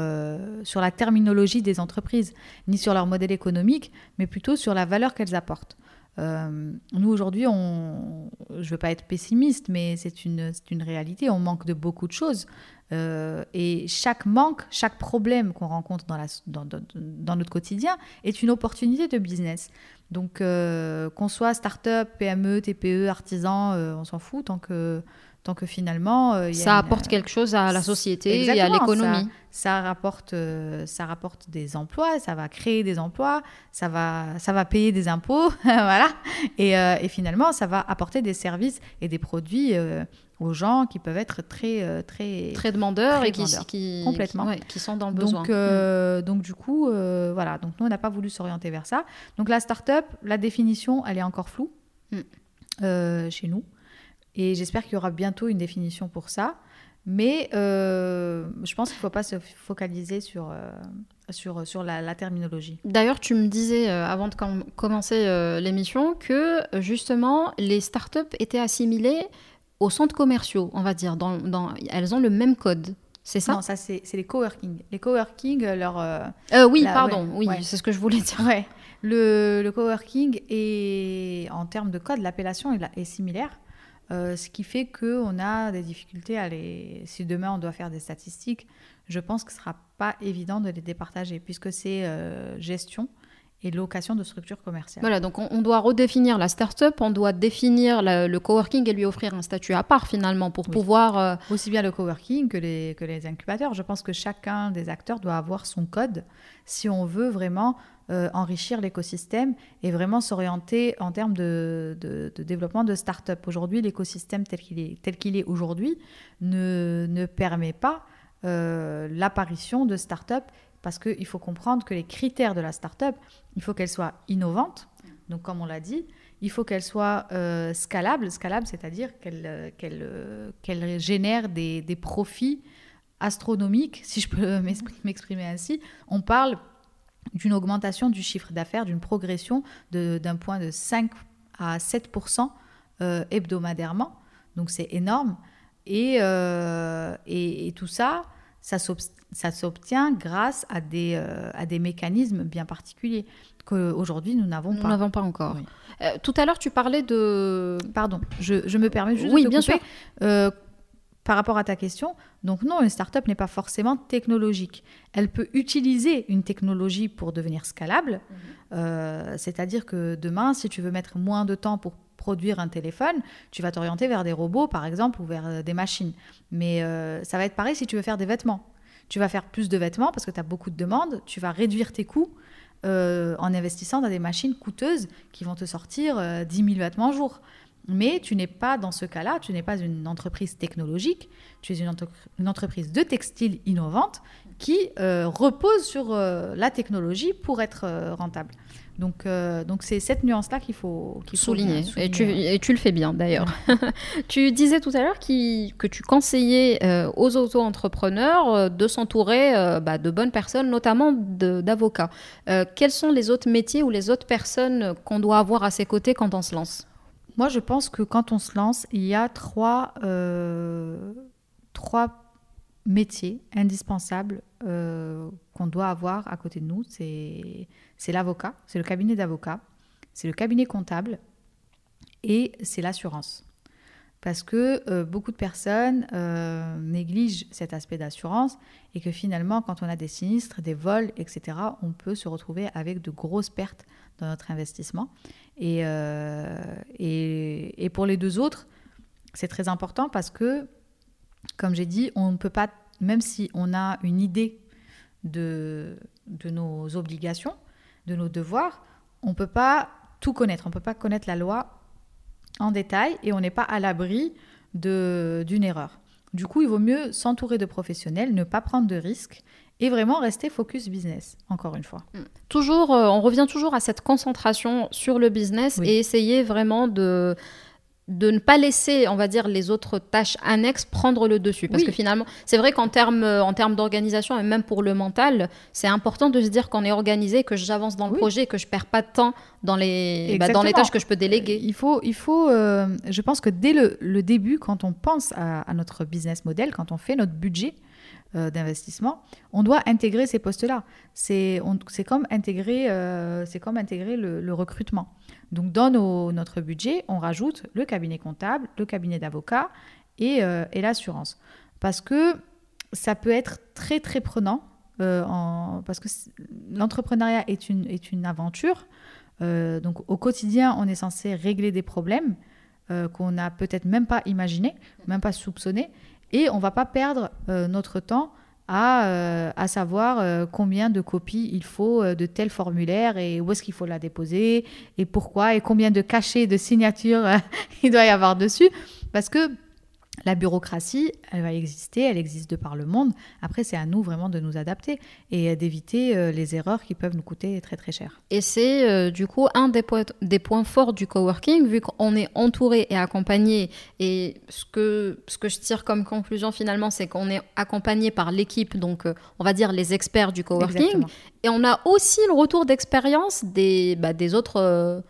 sur la terminologie des entreprises, ni sur leur modèle économique, mais plutôt sur la valeur qu'elles apportent. Euh, nous, aujourd'hui, je ne veux pas être pessimiste, mais c'est une, réalité. On manque de beaucoup de choses. Euh, et chaque manque, chaque problème qu'on rencontre dans, notre quotidien est une opportunité de business. Donc, euh, qu'on soit start-up, PME, TPE, artisan, on s'en fout tant que tant que finalement euh, ça apporte euh, quelque chose à la société et à l'économie. Ça, rapporte, euh, ça rapporte des emplois, ça va créer des emplois, ça va, ça va payer des impôts, voilà. Et, et, finalement, ça va apporter des services et des produits aux gens qui peuvent être très très très demandeurs et qui, qui, complètement qui, sont dans le besoin. Donc mm. donc du coup voilà donc nous on n'a pas voulu s'orienter vers ça. Donc la start-up, la définition elle est encore floue mm. chez nous. Et j'espère qu'il y aura bientôt une définition pour ça. Mais euh, je pense qu'il ne faut pas se focaliser sur, euh, sur, sur la, terminologie. D'ailleurs, tu me disais euh, avant de commencer l'émission que justement les startups étaient assimilées aux centres commerciaux, on va dire. Dans, dans, elles ont le même code. C'est ça? Non, ça c'est les coworking. Les coworking, leur. oui, pardon, oui, c'est ce que je voulais dire. Ouais. Le, le coworking est, en termes de code, l'appellation est, est similaire. Euh, ce qui fait qu'on a des difficultés à les... Si demain on doit faire des statistiques, je pense que ce ne sera pas évident de les départager puisque c'est euh, gestion et location de structures commerciales. Voilà, donc on, doit redéfinir la start-up, on doit définir le coworking et lui offrir un statut à part finalement pour pouvoir... Euh, Aussi bien le coworking que les, que les incubateurs. Je pense que chacun des acteurs doit avoir son code si on veut vraiment euh, enrichir l'écosystème et vraiment s'orienter en termes de, développement de start-up. Aujourd'hui, l'écosystème tel qu'il est, tel qu'il est aujourd'hui ne, ne, permet pas euh, l'apparition de start-up parce qu'il faut comprendre que les critères de la start-up, il faut qu'elle soit innovante. Donc, comme on l'a dit, il faut qu'elle soit euh, scalable. Scalable, c'est-à-dire qu'elle qu'elle génère des, des profits astronomiques, si je peux m'exprimer ainsi. On parle d'une augmentation du chiffre d'affaires, d'une progression d'un point de 5 à 7 euh, hebdomadairement. Donc c'est énorme. Et, euh, et, tout ça, ça s'obtient grâce à des, euh, à des mécanismes bien particuliers qu'aujourd'hui nous n'avons pas. Nous n'avons pas encore. tout à l'heure, tu parlais de... Pardon, je, je me permets juste oui, de bien sûr par rapport à ta question, donc non, une startup n'est pas forcément technologique. Elle peut utiliser une technologie pour devenir scalable, mhm. euh, c'est-à-dire que demain, si tu veux mettre moins de temps pour produire un téléphone, tu vas t'orienter vers des robots, par exemple, ou vers euh, des machines. Mais euh, ça va être pareil si tu veux faire des vêtements. Tu vas faire plus de vêtements parce que tu as beaucoup de demandes, tu vas réduire tes coûts en investissant dans des machines coûteuses qui vont te sortir 10 000 vêtements au jour. Mais tu n'es pas dans ce cas-là, tu n'es pas une entreprise technologique, tu es une, entreprise de textile innovante qui euh, repose sur euh, la technologie pour être euh, rentable. Donc, donc c'est cette nuance-là qu'il faut, souligner. Et, tu, et, tu, le fais bien d'ailleurs. tu disais tout à l'heure que tu conseillais aux auto-entrepreneurs de s'entourer bah, de bonnes personnes, notamment d'avocats. quels sont les autres métiers ou les autres personnes qu'on doit avoir à ses côtés quand on se lance? Moi, je pense que quand on se lance, il y a trois, euh, trois métiers indispensables euh, qu'on doit avoir à côté de nous. C'est l'avocat, c'est le cabinet d'avocat, c'est le cabinet comptable et c'est l'assurance. Parce que euh, beaucoup de personnes négligent cet aspect d'assurance et que finalement, quand on a des sinistres, des vols, etc., on peut se retrouver avec de grosses pertes dans notre investissement. Et, euh, et, et pour les deux autres, c'est très important parce que, comme j'ai dit, on ne peut pas, même si on a une idée de, de nos obligations, de nos devoirs, on ne peut pas tout connaître. On ne peut pas connaître la loi en détail et on n'est pas à l'abri d'une erreur. Du coup, il vaut mieux s'entourer de professionnels, ne pas prendre de risques et vraiment rester focus business, encore une fois. Mm. Toujours, euh, on revient toujours à cette concentration sur le business et essayer vraiment de de ne pas laisser, on va dire, les autres tâches annexes prendre le dessus. Parce que finalement, c'est vrai qu'en termes en termes d'organisation et même pour le mental, c'est important de se dire qu'on est organisé, que j'avance dans le projet, que je perds pas de temps dans les, bah, dans les tâches que je peux déléguer. Il faut, il faut euh, je pense que dès le, début, quand on pense à, notre business model, quand on fait notre budget, euh, d'investissement, on doit intégrer ces postes-là. C'est comme intégrer, euh, comme intégrer le recrutement. Donc dans notre budget, on rajoute le cabinet comptable, le cabinet d'avocat euh, et, l'assurance. Parce que ça peut être très très prenant, parce que l'entrepreneuriat est une, est une aventure. Donc au quotidien, on est censé régler des problèmes qu'on n'a peut-être même pas imaginé, même pas soupçonné, et on va pas perdre notre temps euh, à, savoir euh, combien de copies il faut euh, de tel formulaire et où est-ce qu'il faut la déposer et pourquoi et combien de cachets de signatures il doit y avoir dessus. Parce que la bureaucratie, elle va exister, elle existe de par le monde. Après, c'est à nous vraiment de nous adapter et d'éviter euh, les erreurs qui peuvent nous coûter très très cher. Et c'est euh, du coup un des, points, des points forts du coworking, vu qu'on est entouré et accompagné. Et ce que, ce que je tire comme conclusion finalement, c'est qu'on est accompagné par l'équipe, donc euh, on va dire les experts du coworking. Et on a aussi le retour d'expérience des, bah, des autres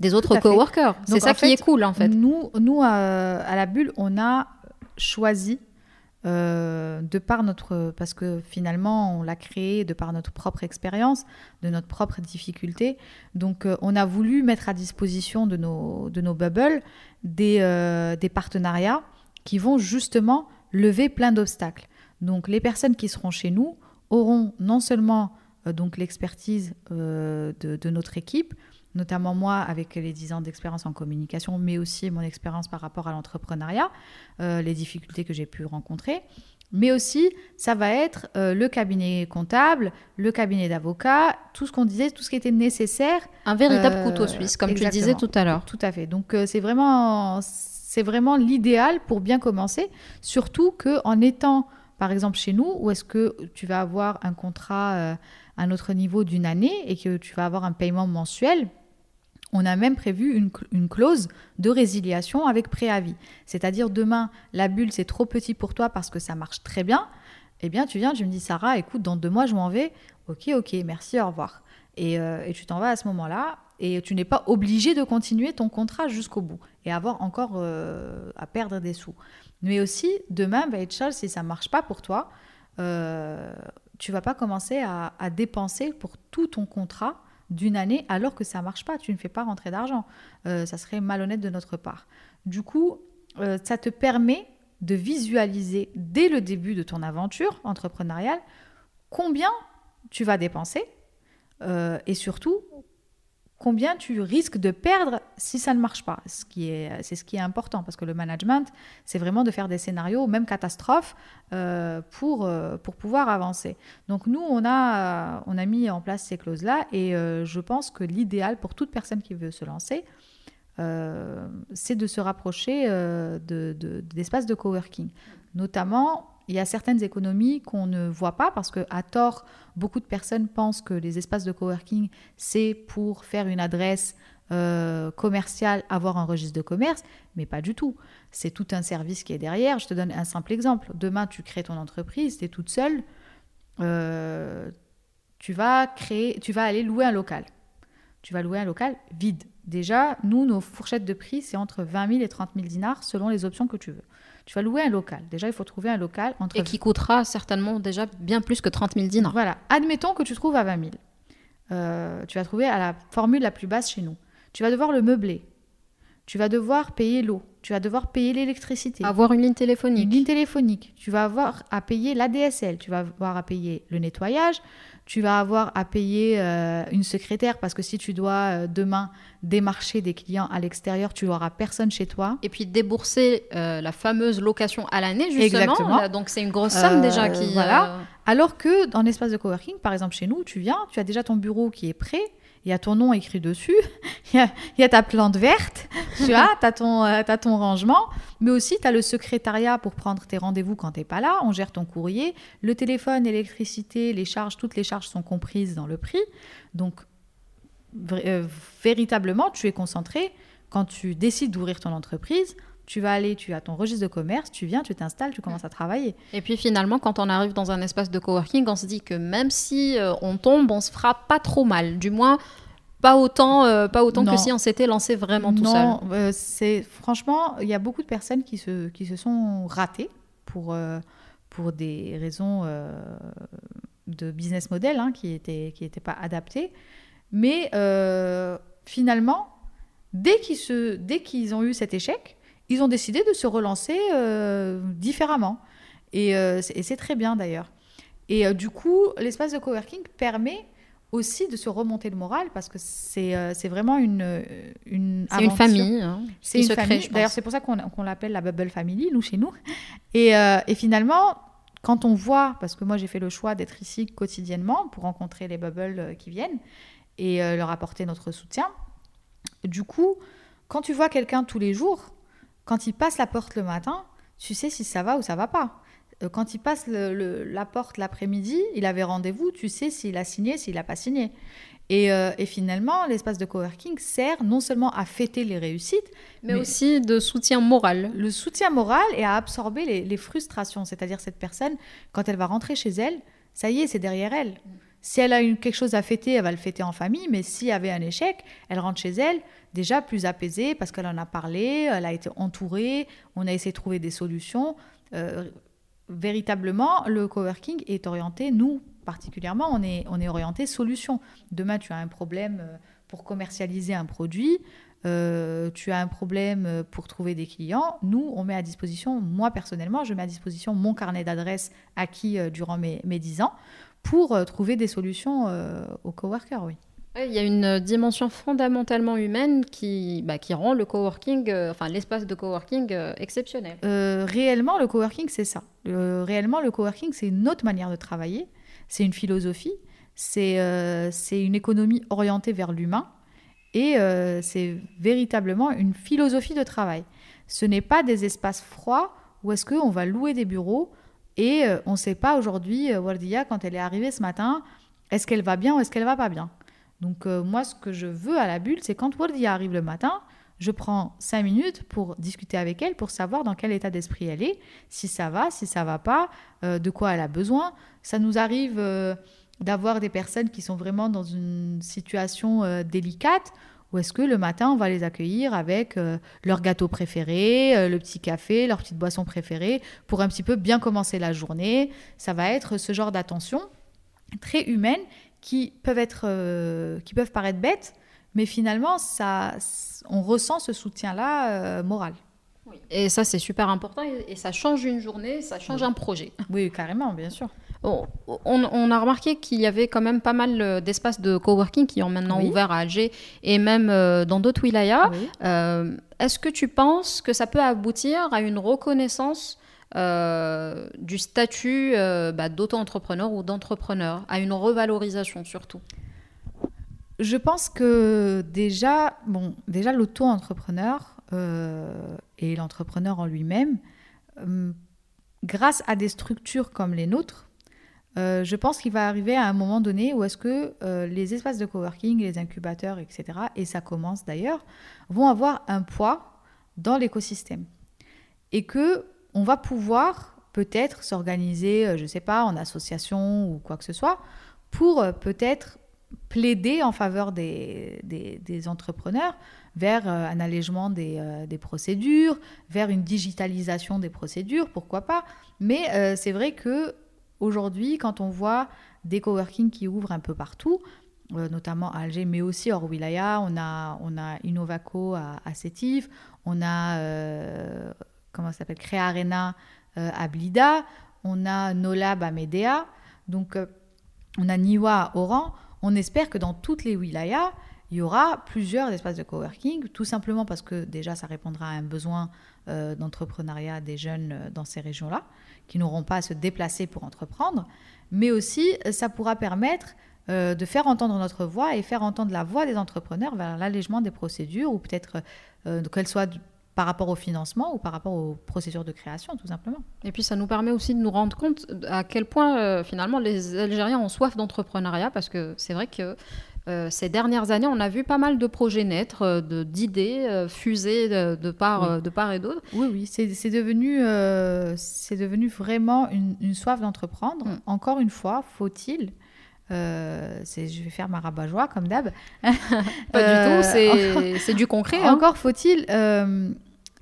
des autres coworkers. C'est ça qui est cool en fait. Nous, nous à la bulle, on a choisi euh, de par notre parce que finalement on l'a créé de par notre propre expérience, de notre propre difficulté. Donc euh, on a voulu mettre à disposition de nos bubbles des, euh, des partenariats qui vont justement lever plein d'obstacles. Donc les personnes qui seront chez nous auront non seulement donc l'expertise de, de, notre équipe, notamment moi avec les 10 ans d'expérience en communication, mais aussi mon expérience par rapport à l'entrepreneuriat, euh, les difficultés que j'ai pu rencontrer. Mais aussi, ça va être euh, le cabinet comptable, le cabinet d'avocat, tout ce qu'on disait, tout ce qui était nécessaire. Un véritable couteau euh, suisse, comme tu le disais tout à l'heure. Tout à fait. Donc c'est vraiment, c'est vraiment l'idéal pour bien commencer, surtout que en étant, par exemple, chez nous, où est-ce que tu vas avoir un contrat à un autre niveau d'une année et que tu vas avoir un paiement mensuel, on a même prévu une, clause de résiliation avec préavis. C'est-à-dire demain, la bulle, c'est trop petit pour toi parce que ça marche très bien. Eh bien, tu viens, tu me dis, Sarah, écoute, dans deux mois, je m'en vais. Ok, ok, merci, au revoir. Et, euh, tu t'en vas à ce moment-là. Et tu n'es pas obligé de continuer ton contrat jusqu'au bout et avoir encore euh, à perdre des sous. Mais aussi, demain, bah, Charles, si ça ne marche pas pour toi, euh, tu vas pas commencer à dépenser pour tout ton contrat d'une année alors que ça marche pas, tu ne fais pas rentrer d'argent. Euh, ça serait malhonnête de notre part. Du coup, euh, ça te permet de visualiser dès le début de ton aventure entrepreneuriale combien tu vas dépenser euh, et surtout combien tu risques de perdre si ça ne marche pas. C'est ce qui est important parce que le management, c'est vraiment de faire des scénarios, même catastrophes, euh, pour, euh, pour pouvoir avancer. Donc nous, on a, on a mis en place ces clauses-là et euh, je pense que l'idéal pour toute personne qui veut se lancer, c'est de se rapprocher de, d'espaces de coworking. Notamment, il y a certaines économies qu'on ne voit pas parce que à tort, beaucoup de personnes pensent que les espaces de coworking, c'est pour faire une adresse euh, commerciale, avoir un registre de commerce, mais pas du tout. C'est tout un service qui est derrière. Je te donne un simple exemple. Demain, tu crées ton entreprise, tu es toute seule, euh, tu vas créer, tu vas aller louer un local. Tu vas louer un local vide. Déjà, nous, nos fourchettes de prix, c'est entre 20 000 et 30 000 dinars selon les options que tu veux. Tu vas louer un local. Déjà, il faut trouver un local entre... Et qui coûtera certainement déjà bien plus que 30 000 dinars. Voilà. Admettons que tu trouves à 20 000. Euh, tu vas trouver à la formule la plus basse chez nous. tu vas devoir le meubler. Tu vas devoir payer l'eau. Tu vas devoir payer l'électricité. Avoir une ligne téléphonique. Une ligne téléphonique. Tu vas avoir à payer l'ADSL. Tu vas avoir à payer le nettoyage. Tu vas avoir à payer euh, une secrétaire parce que si tu dois euh, demain démarcher des clients à l'extérieur, tu n'auras personne chez toi. Et puis débourser euh, la fameuse location à l'année, justement. Exactement. Là, donc c'est une grosse somme déjà qui. Voilà. Alors que dans l'espace de coworking, par exemple chez nous, tu viens, tu as déjà ton bureau qui est prêt il y a ton nom écrit dessus, il y a, ta plante verte, tu vois, tu as, as, ton rangement, mais aussi tu as le secrétariat pour prendre tes rendez-vous quand tu n'es pas là, on gère ton courrier, le téléphone, l'électricité, les charges, toutes les charges sont comprises dans le prix. Donc, euh, véritablement, tu es concentré quand tu décides d'ouvrir ton entreprise tu vas aller, tu as ton registre de commerce, tu viens, tu t'installes, tu commences à travailler. Et puis finalement, quand on arrive dans un espace de coworking, on se dit que même si euh, on tombe, on se fera pas trop mal. Du moins, pas autant, euh, pas autant que si on s'était lancé vraiment tout seul. Non, euh, c'est franchement, il y a beaucoup de personnes qui se, qui se sont ratées pour, pour des raisons de business model hein, qui n'étaient qui étaient pas adaptées. Mais finalement, dès qu'ils, dès qu'ils ont eu cet échec, ils ont décidé de se relancer euh, différemment. Euh, et, c'est très bien d'ailleurs. Et euh, du coup, l'espace de coworking permet aussi de se remonter le moral parce que c'est vraiment une une c'est une famille hein, c'est une famille d'ailleurs c'est pour ça qu'on l'appelle la bubble family nous chez nous et, et, finalement quand on voit parce que moi j'ai fait le choix d'être ici quotidiennement pour rencontrer les bubbles qui viennent et leur apporter notre soutien du coup quand tu vois quelqu'un tous les jours quand il passe la porte le matin, tu sais si ça va ou ça va pas. Euh, quand il passe la porte l'après-midi, il avait rendez-vous, tu sais s'il a signé, s'il n'a pas signé. Euh, et, finalement, l'espace de coworking sert non seulement à fêter les réussites, mais, aussi de soutien moral. Le soutien moral et à absorber les, les frustrations. C'est-à-dire cette personne, quand elle va rentrer chez elle, ça y est, c'est derrière elle. Si elle a quelque chose à fêter, elle va le fêter en famille, mais s'il y avait un échec, elle rentre chez elle déjà plus apaisée parce qu'elle en a parlé, elle a été entourée, on a essayé de trouver des solutions. Euh, véritablement, le coworking est orienté, nous particulièrement, on est, on est orienté solution. Demain, tu as un problème euh, pour commercialiser un produit, euh, tu as un problème pour trouver des clients, nous, on met à disposition, moi personnellement, je mets à disposition mon carnet d'adresses acquis durant mes, mes 10 ans pour euh, trouver des solutions euh, aux coworkers, oui. Il y a une dimension fondamentalement humaine qui, bah, qui rend le coworking, euh, enfin l'espace de coworking exceptionnel. réellement, le coworking, c'est ça. réellement, le coworking, c'est une autre manière de travailler, c'est une philosophie, c'est c'est une économie orientée vers l'humain et c'est véritablement une philosophie de travail. Ce n'est pas des espaces froids où est-ce qu'on va louer des bureaux et euh, on ne sait pas aujourd'hui, euh, Wardia, quand elle est arrivée ce matin, est-ce qu'elle va bien ou est-ce qu'elle va pas bien. Donc euh, moi, ce que je veux à la bulle, c'est quand Wardia arrive le matin, je prends cinq minutes pour discuter avec elle, pour savoir dans quel état d'esprit elle est, si ça va, si ça va pas, de quoi elle a besoin. Ça nous arrive d'avoir des personnes qui sont vraiment dans une situation délicate ou est-ce que le matin, on va les accueillir avec euh, leur gâteau préféré, euh, le petit café, leur petite boisson préférée, pour un petit peu bien commencer la journée? Ça va être ce genre d'attention très humaine qui peuvent, être, euh, qui peuvent paraître bêtes, mais finalement, ça, on ressent ce soutien-là moral. Et ça, c'est super important et, ça change une journée, ça change un projet. Oui, carrément, bien sûr on, a remarqué qu'il y avait quand même pas mal euh, d'espaces de coworking qui ont maintenant ouvert à Alger et même euh, dans d'autres wilayas. Euh, est-ce que tu penses que ça peut aboutir à une reconnaissance du statut bah, d'auto-entrepreneur ou d'entrepreneur, à une revalorisation surtout? Je pense que déjà, bon, déjà l'auto-entrepreneur et l'entrepreneur en lui-même, grâce à des structures comme les nôtres, euh, je pense qu'il va arriver à un moment donné où est-ce que euh, les espaces de coworking, les incubateurs, etc., et ça commence d'ailleurs, vont avoir un poids dans l'écosystème. Et que on va pouvoir peut-être s'organiser, euh, je ne sais pas, en association ou quoi que ce soit, pour peut-être plaider en faveur des, des, entrepreneurs vers un allègement des, des, procédures, vers une digitalisation des procédures, pourquoi pas. Mais c'est vrai que Aujourd'hui, quand on voit des coworking qui ouvrent un peu partout, notamment à Alger, mais aussi hors Wilaya. On a, on a Innovaco à, à Sétif, on a, comment ça s'appelle, Créa Arena à Blida, on a Nolab à Medea, donc on a Niwa à Oran. On espère que dans toutes les wilayas, il y aura plusieurs espaces de coworking, tout simplement parce que déjà ça répondra à un besoin euh, d'entrepreneuriat des jeunes euh, dans ces régions-là, qui n'auront pas à se déplacer pour entreprendre, mais aussi euh, ça pourra permettre de faire entendre notre voix et faire entendre la voix des entrepreneurs vers l'allègement des procédures, ou peut-être qu'elles soient par rapport au financement ou par rapport aux procédures de création, tout simplement. Et puis ça nous permet aussi de nous rendre compte à quel point finalement les Algériens ont soif d'entrepreneuriat, parce que c'est vrai que euh, ces dernières années, on a vu pas mal de projets naître, euh, d'idées euh, fusées de, part, de part et d'autre. Oui, oui, c'est devenu, c'est devenu vraiment une, soif d'entreprendre. Mm. Encore une fois, faut-il je vais faire ma rabat-joie comme d'hab. Pas du tout, c'est du concret. Hein. Encore faut-il,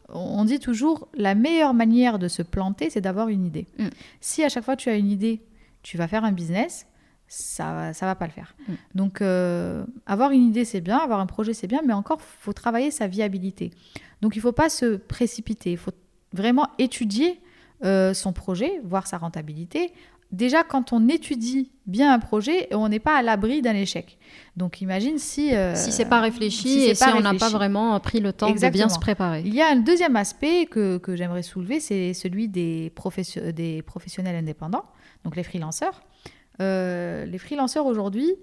on dit toujours, la meilleure manière de se planter, c'est d'avoir une idée. Mm. Si à chaque fois tu as une idée, tu vas faire un business, ça ça va pas le faire. Mm. Donc euh, avoir une idée c'est bien, avoir un projet c'est bien, mais encore faut travailler sa viabilité. Donc il faut pas se précipiter, il faut vraiment étudier euh, son projet, voir sa rentabilité. Déjà quand on étudie bien un projet, on n'est pas à l'abri d'un échec. Donc imagine si euh, si c'est pas réfléchi et si on n'a pas vraiment pris le temps de bien se préparer. Il y a un deuxième aspect que, que j'aimerais soulever, c'est celui des, des professionnels indépendants, donc les freelanceurs. Euh, les freelanceurs aujourd'hui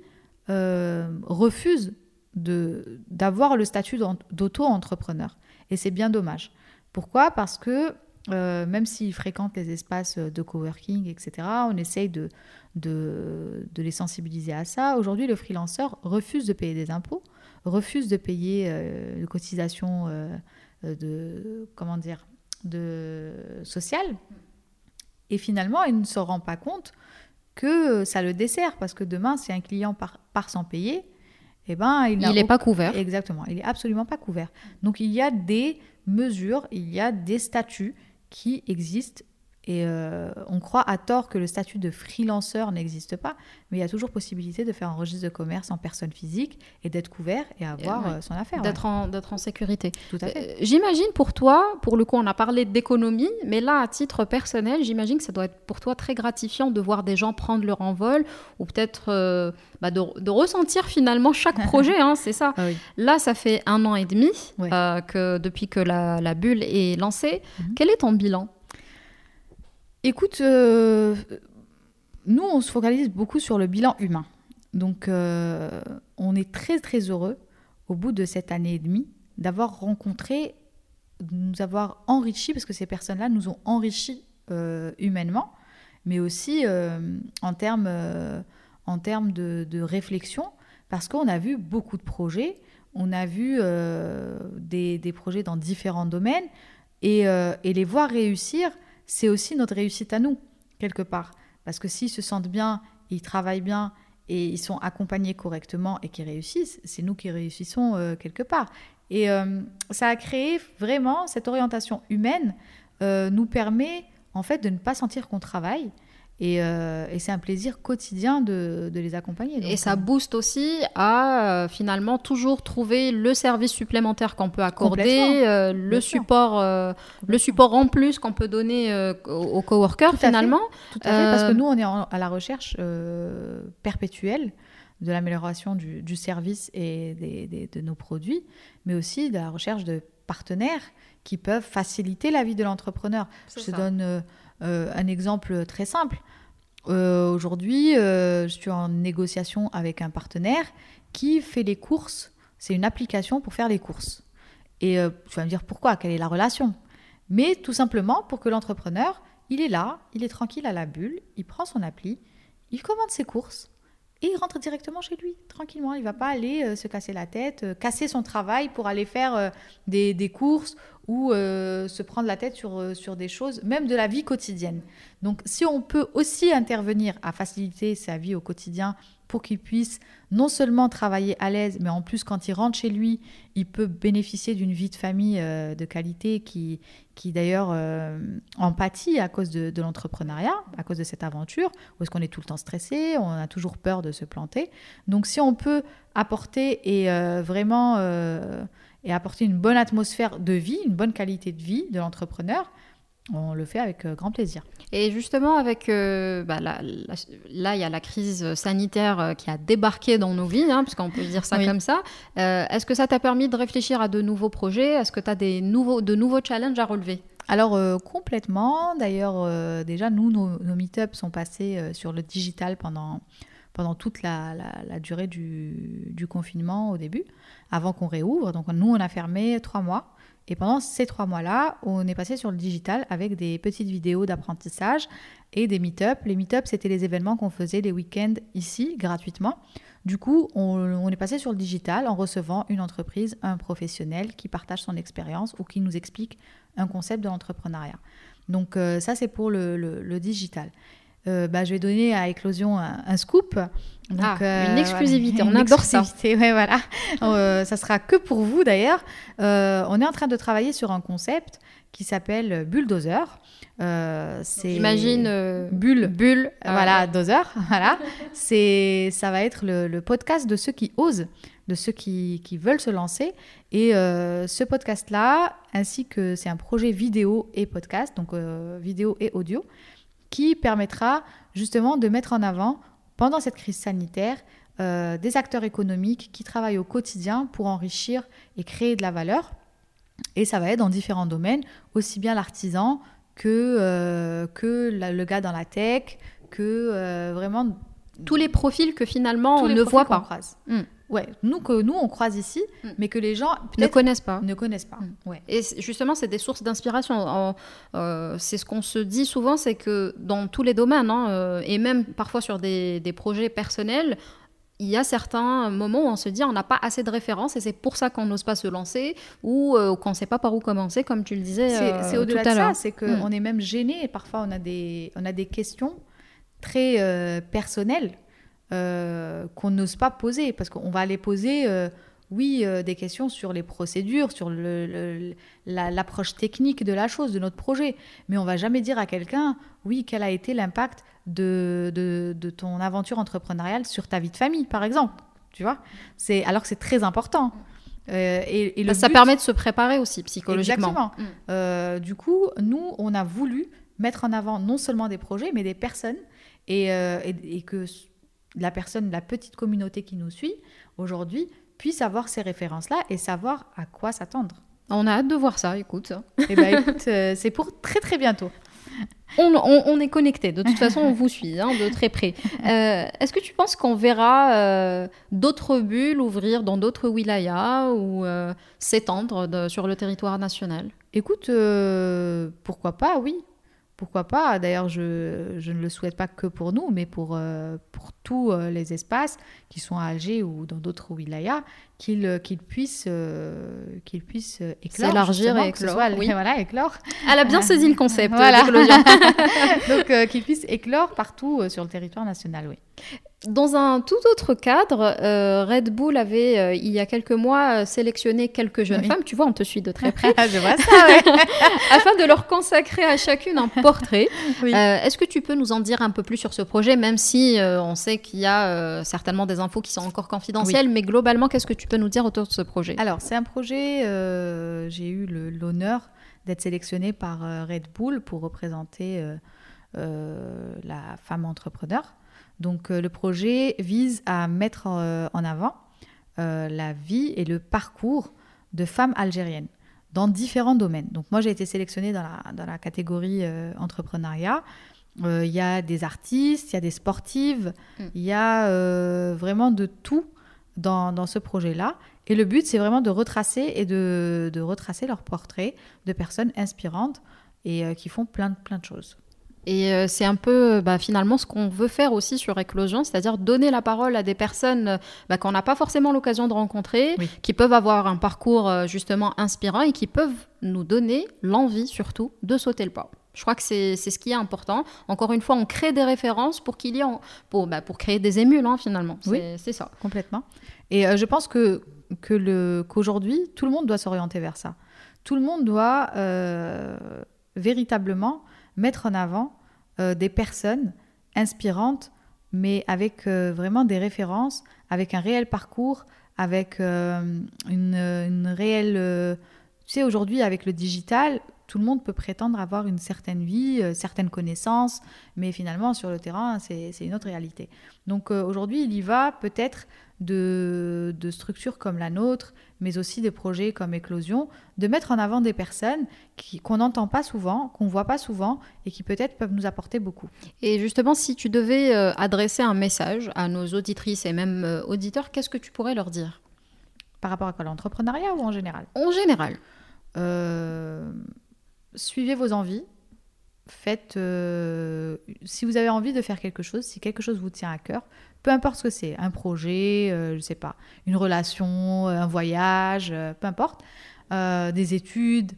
euh, refusent d'avoir le statut d'auto-entrepreneur. Et c'est bien dommage. Pourquoi? Parce que euh, même s'ils fréquentent les espaces de coworking, etc., on essaye de, de, de les sensibiliser à ça. Aujourd'hui, le freelanceur refuse de payer des impôts, refuse de payer de cotisations de, comment dire, de sociales. Et finalement, il ne se rend pas compte que ça le dessert parce que demain, si un client part, sans payer, eh ben, il n'est pas couvert. Exactement, il n'est absolument pas couvert. Donc il y a des mesures, il y a des statuts qui existent et euh, on croit à tort que le statut de freelanceur n'existe pas, mais il y a toujours possibilité de faire un registre de commerce en personne physique et d'être couvert et avoir euh, son affaire. D'être en, en, sécurité. Tout à fait. Euh, j'imagine pour toi, pour le coup, on a parlé d'économie, mais là, à titre personnel, j'imagine que ça doit être pour toi très gratifiant de voir des gens prendre leur envol ou peut-être bah, de, ressentir finalement chaque projet, hein, c'est ça. Ah là, ça fait un an et demi que depuis que la, bulle est lancée. Mhm. Quel est ton bilan? Écoute, euh, nous, on se focalise beaucoup sur le bilan humain. Donc, euh, on est très, très heureux, au bout de cette année et demie, d'avoir rencontré, de nous avoir enrichi, parce que ces personnes-là nous ont enrichis euh, humainement, mais aussi en termes, en termes de, réflexion, parce qu'on a vu beaucoup de projets, on a vu des, des, projets dans différents domaines, et, et les voir réussir, c'est aussi notre réussite à nous, quelque part. Parce que s'ils se sentent bien, ils travaillent bien et ils sont accompagnés correctement et qu'ils réussissent, c'est nous qui réussissons euh, quelque part. Et euh, ça a créé vraiment cette orientation humaine, euh, nous permet en fait de ne pas sentir qu'on travaille, euh, et, c'est un plaisir quotidien de, les accompagner. et ça euh, booste aussi à euh, finalement toujours trouver le service supplémentaire qu'on peut accorder, le, support, le support en plus qu'on peut donner aux coworkers finalement. Tout à fait, parce que nous, on est à la recherche perpétuelle de l'amélioration du, service et de nos produits, mais aussi de la recherche de partenaires qui peuvent faciliter la vie de l'entrepreneur. Je te donne un exemple très simple. Euh, aujourd'hui, euh, je suis en négociation avec un partenaire qui fait les courses. C'est une application pour faire les courses. Et euh, tu vas me dire pourquoi, quelle est la relation? Mais tout simplement pour que l'entrepreneur, il est là, il est tranquille à la bulle, il prend son appli, il commande ses courses et il rentre directement chez lui, tranquillement. Il va pas aller se casser la tête, casser son travail pour aller faire des, des, courses ou se prendre la tête sur, sur des choses, même de la vie quotidienne. Donc si on peut aussi intervenir à faciliter sa vie au quotidien pour qu'il puisse non seulement travailler à l'aise, mais en plus quand il rentre chez lui, il peut bénéficier d'une vie de famille euh, de qualité qui, qui d'ailleurs euh, empathie à cause de, l'entrepreneuriat, à cause de cette aventure, où est-ce qu'on est tout le temps stressé, on a toujours peur de se planter. Donc si on peut apporter et euh, vraiment et apporter une bonne atmosphère de vie, une bonne qualité de vie de l'entrepreneur, on le fait avec euh, grand plaisir. Et justement, avec euh, bah, là, il y a la crise sanitaire euh, qui a débarqué dans nos vies, hein, puisqu'on peut dire ça comme ça. Est-ce que ça t'a permis de réfléchir à de nouveaux projets? Est-ce que tu as des nouveaux, de nouveaux challenges à relever? Alors complètement. D'ailleurs, déjà, nous, nos, meet-ups sont passés sur le digital pendant, pendant toute la, durée du, du, confinement au début, avant qu'on réouvre. Donc nous, on a fermé trois mois. Et pendant ces trois mois-là, on est passé sur le digital avec des petites vidéos d'apprentissage et des meet-up. Les meet-up, c'était les événements qu'on faisait les week-ends ici, gratuitement. Du coup, on, est passé sur le digital en recevant une entreprise, un professionnel qui partage son expérience ou qui nous explique un concept de l'entrepreneuriat. Donc euh, ça, c'est pour le digital. Euh, bah, je vais donner à Éclosion un, scoop. ah, une exclusivité, on adore ça. Ouais, voilà. Euh, ça sera que pour vous d'ailleurs. Euh, on est en train de travailler sur un concept qui s'appelle Bulldozer. c'est J'imagine Bulle, Bulle, voilà, Dozer, voilà. C'est, ça va être le, podcast de ceux qui osent, de ceux qui, qui veulent se lancer. Et ce podcast-là, ainsi que c'est un projet vidéo et podcast, donc vidéo et audio qui permettra justement de mettre en avant, pendant cette crise sanitaire, euh, des acteurs économiques qui travaillent au quotidien pour enrichir et créer de la valeur. Et ça va être dans différents domaines, aussi bien l'artisan que, euh, que le gars dans la tech, que euh, vraiment... Tous les profils que finalement on ne voit pas. Hmm ouais, nous que nous on croise ici, mm. mais que les gens ne connaissent pas. Ne connaissent pas. Mm. Ouais. Et justement, c'est des sources d'inspiration. Euh, c'est ce qu'on se dit souvent, c'est que dans tous les domaines, hein, euh, et même parfois sur des, des, projets personnels, il y a certains moments où on se dit on n'a pas assez de références et c'est pour ça qu'on n'ose pas se lancer ou euh, qu'on ne sait pas par où commencer, comme tu le disais. C'est au-delà de ça, c'est qu'on mm. est même gêné et parfois on a des, on a des questions très personnelles euh, qu'on n'ose pas poser, parce qu'on va aller poser, euh, oui, euh, des questions sur les procédures, sur l'approche technique de la chose, de notre projet, mais on va jamais dire à quelqu'un, oui, quel a été l'impact de, de, ton aventure entrepreneuriale sur ta vie de famille, par exemple, tu vois? C'est alors que c'est très important. et, ça permet de se préparer aussi psychologiquement. Exactement. du coup, nous, on a voulu mettre en avant non seulement des projets, mais des personnes, et, et que la personne, la petite communauté qui nous suit aujourd'hui puisse avoir ces références-là et savoir à quoi s'attendre. On a hâte de voir ça, écoute. Eh ben, écoute, euh, c'est pour très très bientôt. On, est connecté, de toute façon on vous suit hein, de très près. Euh, est-ce que tu penses qu'on verra euh, d'autres bulles ouvrir dans d'autres wilayas ou s'étendre sur le territoire national? Écoute, pourquoi pas, oui pourquoi pas. D'ailleurs, je, ne le souhaite pas que pour nous, mais pour, euh, tous euh, les espaces qui sont à Alger ou dans d'autres wilayas, qu'ils euh, qu'ils puissent, qu'ils puissent éclore. S'élargir et éclore. oui. voilà, éclore. Elle a bien saisi le concept, voilà. Donc, qu'ils puissent éclore partout sur le territoire national, oui. Dans un tout autre cadre, euh, Red Bull avait, euh, il y a quelques mois, euh, sélectionné quelques jeunes femmes, tu vois, on te suit de très près, Je vois ça, afin de leur consacrer à chacune un portrait. Est-ce que tu peux nous en dire un peu plus sur ce projet, même si on sait qu'il y a certainement des infos qui sont encore confidentielles, mais globalement, qu'est-ce que tu peux nous dire autour de ce projet? Alors, c'est un projet, j'ai eu l'honneur d'être sélectionnée par Red Bull pour représenter la femme entrepreneur. Donc euh, le projet vise à mettre euh, en avant euh, la vie et le parcours de femmes algériennes dans différents domaines. Donc moi j'ai été sélectionnée dans la, dans la catégorie entrepreneuriat. Il y a des artistes, il y a des sportives, mm. il y a vraiment de tout dans, dans ce projet-là. Et le but, c'est vraiment de retracer et de, de, retracer leur portrait de personnes inspirantes et qui font plein, plein de choses. Et euh, c'est un peu bah, finalement ce qu'on veut faire aussi sur Éclosion, c'est-à-dire donner la parole à des personnes euh, bah, qu'on n'a pas forcément l'occasion de rencontrer, Oui. qui peuvent avoir un parcours euh, justement inspirant et qui peuvent nous donner l'envie surtout de sauter le pas. Je crois que c'est ce qui est important. Encore une fois, on crée des références pour qu'il y ait, pour, bah, pour créer des émules hein, finalement. Oui. C'est ça. Complètement. Et euh, je pense que que le qu'aujourd'hui tout le monde doit s'orienter vers ça. Tout le monde doit euh, véritablement mettre en avant euh, des personnes inspirantes, mais avec vraiment des références, avec un réel parcours, avec une, une réelle. tu sais, aujourd'hui avec le digital. Tout le monde peut prétendre avoir une certaine vie, euh, certaines connaissances, mais finalement sur le terrain, c'est une autre réalité. Donc euh, aujourd'hui, il y va peut-être de, de structures comme la nôtre, mais aussi des projets comme Éclosion, de mettre en avant des personnes qu'on n'entend pas souvent, qu'on voit pas souvent, et qui peut-être peuvent nous apporter beaucoup. Et justement, si tu devais euh, adresser un message à nos auditrices et même euh, auditeurs, qu'est-ce que tu pourrais leur dire? Par rapport à quoi? L'entrepreneuriat ou en général? En général. Euh, Suivez vos envies. Faites. euh, si vous avez envie de faire quelque chose, si quelque chose vous tient à cœur, peu importe ce que c'est, un projet, euh, je sais pas, une relation, euh, un voyage, euh, peu importe, des études.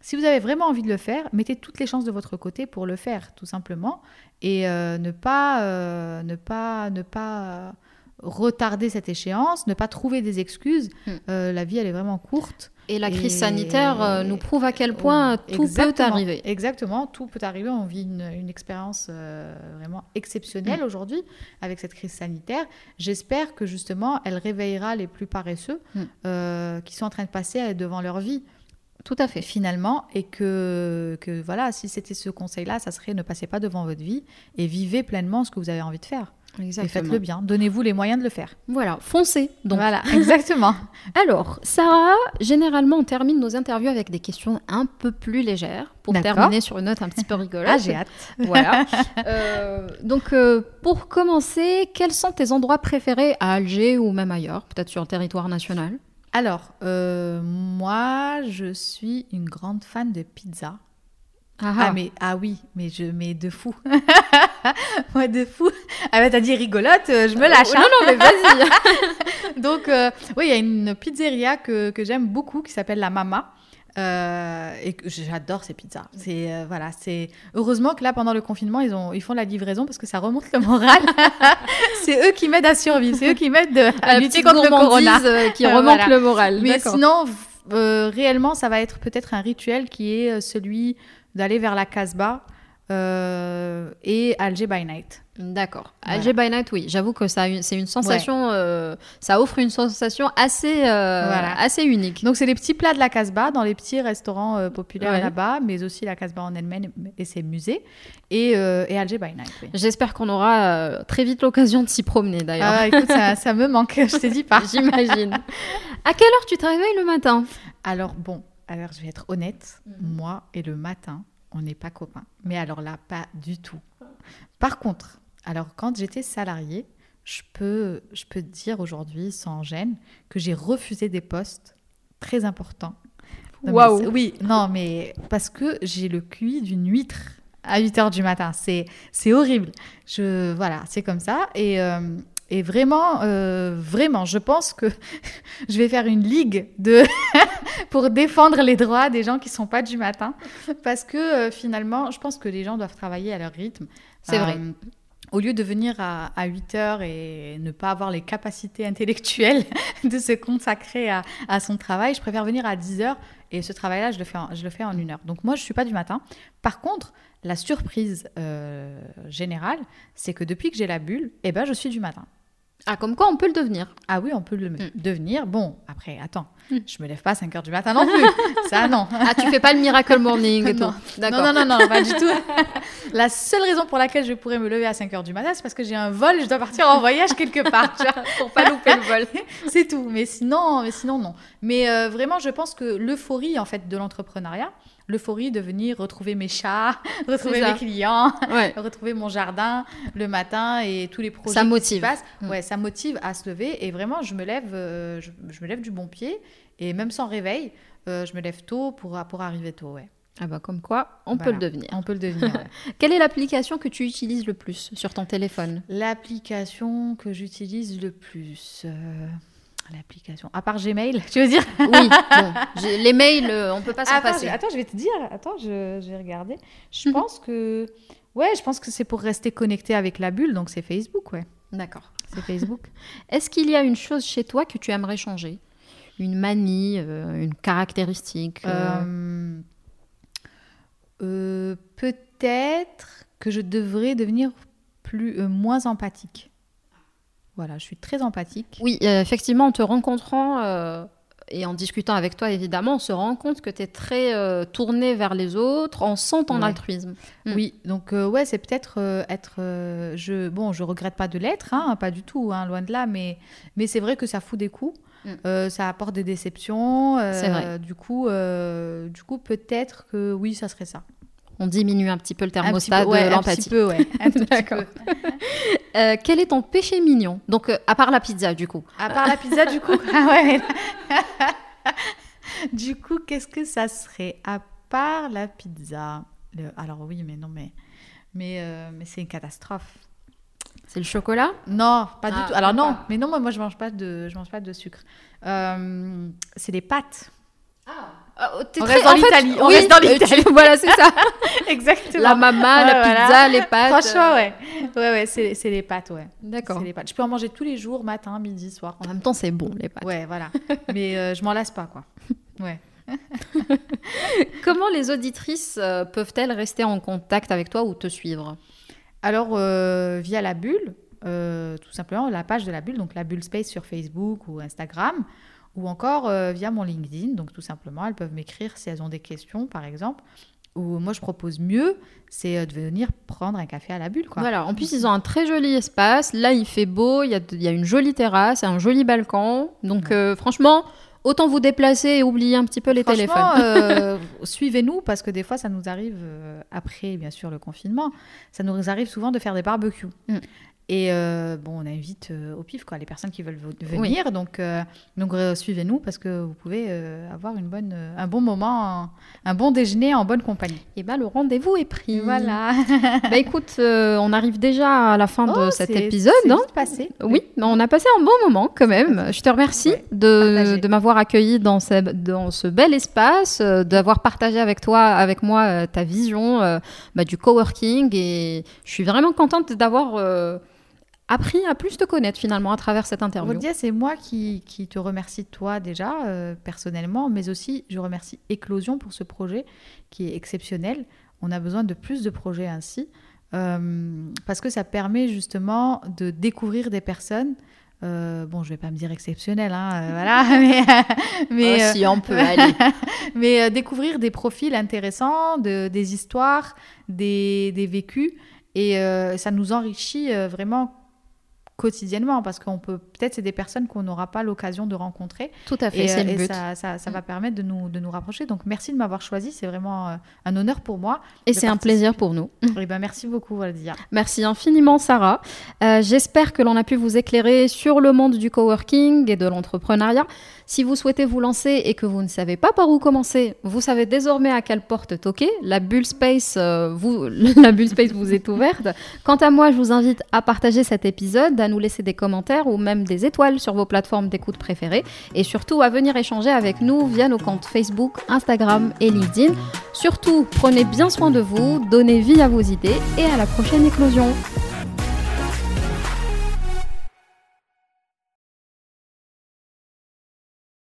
Si vous avez vraiment envie de le faire, mettez toutes les chances de votre côté pour le faire, tout simplement, et ne pas, ne pas, ne pas retarder cette échéance, ne pas trouver des excuses. Hmm. Euh, la vie, elle est vraiment courte. Et la crise Et- sanitaire euh, nous prouve à quel point tout peut arriver. Exactement, tout peut arriver. On vit une, une expérience euh, vraiment exceptionnelle Mm. aujourd'hui avec cette crise sanitaire. J'espère que justement, elle réveillera les plus paresseux Mm. euh, qui sont en train de passer devant leur vie Tout à fait. finalement et que, que voilà, si c'était ce conseil-là, ça serait ne passez pas devant votre vie et vivez pleinement ce que vous avez envie de faire. Et faites-le bien. Donnez-vous les moyens de le faire. Voilà, foncez. Donc, voilà, exactement. alors, Sarah, généralement, on termine nos interviews avec des questions un peu plus légères pour terminer sur une note un petit peu rigolote. Ah, j'ai hâte. Voilà. Euh, donc, euh, pour commencer, quels sont tes endroits préférés à Alger ou même ailleurs, peut-être sur le territoire national? Alors, euh, moi, je suis une grande fan de pizza. Ah, Ah, mais ah oui, mais je mais de fou. Moi de fou. Ah bah t'as dit rigolote, euh, je me lâche. Oh, hein. Non, non, mais vas-y. Donc euh, oui, il y a une pizzeria que, que j'aime beaucoup qui s'appelle la Mama. Euh, et j'adore ces pizzas. C'est euh, voilà, c'est heureusement que là pendant le confinement ils ont ils font la livraison parce que ça remonte le moral. c'est eux qui m'aident à survivre, c'est eux qui m'aident de- à La lutter contre le corona. euh, qui Euh, remonte voilà. le moral. Mais sinon, euh, réellement, ça va être peut-être un rituel qui est euh, celui d'aller vers la Casbah euh, et Alger by Night. D'accord. Voilà. Alger by Night, oui. J'avoue que ça, c'est une sensation, euh, ça offre une sensation assez, euh, Voilà. assez unique. Donc, c'est les petits plats de la Casbah dans les petits restaurants populaires Ouais. là-bas, mais aussi la Casbah en elle-même et ses musées, et, et Alger by Night. oui. J'espère qu'on aura très vite l'occasion de s'y promener d'ailleurs. Ah, écoute, ça, ça me manque, je te dis pas. J'imagine. à quelle heure tu te réveilles le matin? Alors, bon, alors je vais être honnête, Mhm. moi et le matin, on n'est pas copains. Mais alors là, pas du tout. Par contre, alors quand j'étais salariée, je peux, je peux te dire aujourd'hui, sans gêne, que j'ai refusé des postes très importants. Waouh. Oui, non, mais parce que j'ai le QI d'une huître à 8 heures du matin. C'est, c'est horrible. Je, voilà, c'est comme ça. Et, euh, et vraiment, euh, vraiment, je pense que je vais faire une ligue de pour défendre les droits des gens qui sont pas du matin. Parce que euh, finalement, je pense que les gens doivent travailler à leur rythme. C'est vrai. Euh, Au lieu de venir à, à 8 heures et ne pas avoir les capacités intellectuelles de se consacrer à, à son travail, je préfère venir à 10 heures et ce travail-là, je, le fais en- je le fais en une heure. Donc moi, je suis pas du matin. Par contre, la surprise euh, générale, c'est que depuis que j'ai la bulle, eh ben, je suis du matin. Ah, comme quoi on peut le devenir. Ah oui, on peut le Mm. devenir. Bon, après, attends, Mm. je me lève pas à 5 heures du matin non plus. Ça, non. Ah, tu fais pas le miracle morning et Non. tout. D'accord. Non, non, non, non, pas du tout. La seule raison pour laquelle je pourrais me lever à 5 heures du matin, c'est parce que j'ai un vol, je dois partir en voyage quelque part. tu vois. Pour pas louper le vol. C'est tout. Mais sinon, mais sinon non. Mais euh, vraiment, je pense que l'euphorie en fait de l'entrepreneuriat, l'euphorie de venir retrouver mes chats, retrouver mes clients, Ouais. retrouver mon jardin le matin et tous les projets Ça qui s'y motive. passent, Mm. ouais, ça motive à se lever. Et vraiment, je me lève, euh, je, je me lève du bon pied et même sans réveil, euh, je me lève tôt pour pour arriver tôt. Ouais. Ah bah comme quoi, on peut le devenir. On peut le devenir. Quelle est l'application que tu utilises le plus sur ton téléphone? L'application que j'utilise le plus. Euh, l'application. À part Gmail, tu veux dire Oui. Bon, les mails, euh, on peut pas s'en passer. Attends, je vais te dire. Attends, je, je vais regarder. Je mhm. pense que. Ouais, je pense que c'est pour rester connecté avec la bulle, donc c'est Facebook, ouais. D'accord. C'est Facebook. Est-ce qu'il y a une chose chez toi que tu aimerais changer? Une manie, euh, une caractéristique euh, peut-être que je devrais devenir plus, moins empathique. Voilà, je suis très empathique. Oui, euh, effectivement, en te rencontrant et en discutant avec toi, évidemment, on se rend compte que tu es très tourné vers les autres, on sent ton altruisme. Mm. Oui, donc ouais, c'est peut-être être... je, bon, je regrette pas de l'être, hein, pas du tout, hein, loin de là, mais, mais c'est vrai que ça fout des coups. Mm. ça apporte des déceptions. c'est vrai. Du coup, du coup peut-être que oui, ça serait ça on diminue un petit peu le thermostat de l'empathie. Un petit peu, ouais. D'accord. Euh, quel est ton péché mignon? Donc, euh, à part la pizza, du coup. À part la pizza, du coup. ah ouais. du coup, qu'est-ce que ça serait À part la pizza? Alors oui, mais non, mais mais euh, mais c'est une catastrophe. C'est le chocolat? Non, pas du ah, tout. Alors non, mais non, moi, moi je mange pas de je mange pas de sucre. c'est les pâtes. Ah. Euh, on, reste dans l'Italie. on reste dans l'Italie. voilà, c'est ça. Exactement. La mama, la pizza, les pâtes. Franchement, ouais. Ouais, ouais, c'est les pâtes, ouais. D'accord. les pâtes. Je peux en manger tous les jours, matin, midi, soir. En même temps, c'est bon, les pâtes. Ouais, voilà. Mais euh, je m'en lasse pas, quoi. Ouais. Comment les auditrices euh, peuvent-elles rester en contact avec toi ou te suivre? Alors, via la bulle, tout simplement, la page de la bulle, donc la bulle space sur Facebook ou Instagram ou encore euh, via mon LinkedIn. Donc tout simplement, elles peuvent m'écrire si elles ont des questions, par exemple. Ou moi, je propose mieux, c'est euh, de venir prendre un café à la bulle. Quoi. Voilà, en plus, ils ont un très joli espace. Là, il fait beau, il y a, y a une jolie terrasse, un joli balcon. Donc euh, franchement, autant vous déplacer et oublier un petit peu les téléphones. Suivez-nous parce que des fois, ça nous arrive, après bien sûr le confinement, ça nous arrive souvent de faire des barbecues. Mm. Et euh, bon, on invite euh, au pif quoi, les personnes qui veulent venir. Donc, euh, donc suivez-nous parce que vous pouvez avoir une bonne, un bon moment, un, bon déjeuner en bonne compagnie. Et eh bien, le rendez-vous est pris. Voilà. bah écoute, on arrive déjà à la fin de oh, cet épisode. Hein passé. Oui, on a passé un bon moment quand même. Je te remercie de, de m'avoir accueilli dans ce, dans ce bel espace, d'avoir partagé avec toi, avec moi, ta vision bah, du coworking. Et je suis vraiment contente d'avoir appris à plus te connaître finalement à travers cette interview. c'est moi qui, qui, te remercie toi déjà euh, personnellement, mais aussi je remercie Éclosion pour ce projet qui est exceptionnel. On a besoin de plus de projets ainsi euh, parce que ça permet justement de découvrir des personnes. Euh, bon, je vais pas me dire exceptionnel, hein, voilà, mais, mais oh, si on peut aller. mais découvrir des profils intéressants, de, des histoires, des, des vécus, et ça nous enrichit vraiment quotidiennement parce qu'on peut peut-être c'est des personnes qu'on n'aura pas l'occasion de rencontrer. Tout à fait, c'est le but. ça, ça, ça, va mm. permettre de nous, de nous rapprocher. Donc merci de m'avoir choisi, c'est vraiment euh, un honneur pour moi. Et c'est un plaisir pour nous. Et ben, merci beaucoup Waldia. Merci infiniment Sarah. Euh, j'espère que l'on a pu vous éclairer sur le monde du coworking et de l'entrepreneuriat. Si vous souhaitez vous lancer et que vous ne savez pas par où commencer, vous savez désormais à quelle porte toquer. La bulle space, euh, vous, la bulle space vous est ouverte. Quant à moi, je vous invite à partager cet épisode, à nous laisser des commentaires ou même étoiles sur vos plateformes d'écoute préférées et surtout à venir échanger avec nous via nos comptes Facebook, Instagram et LinkedIn. Surtout, prenez bien soin de vous, donnez vie à vos idées et à la prochaine éclosion.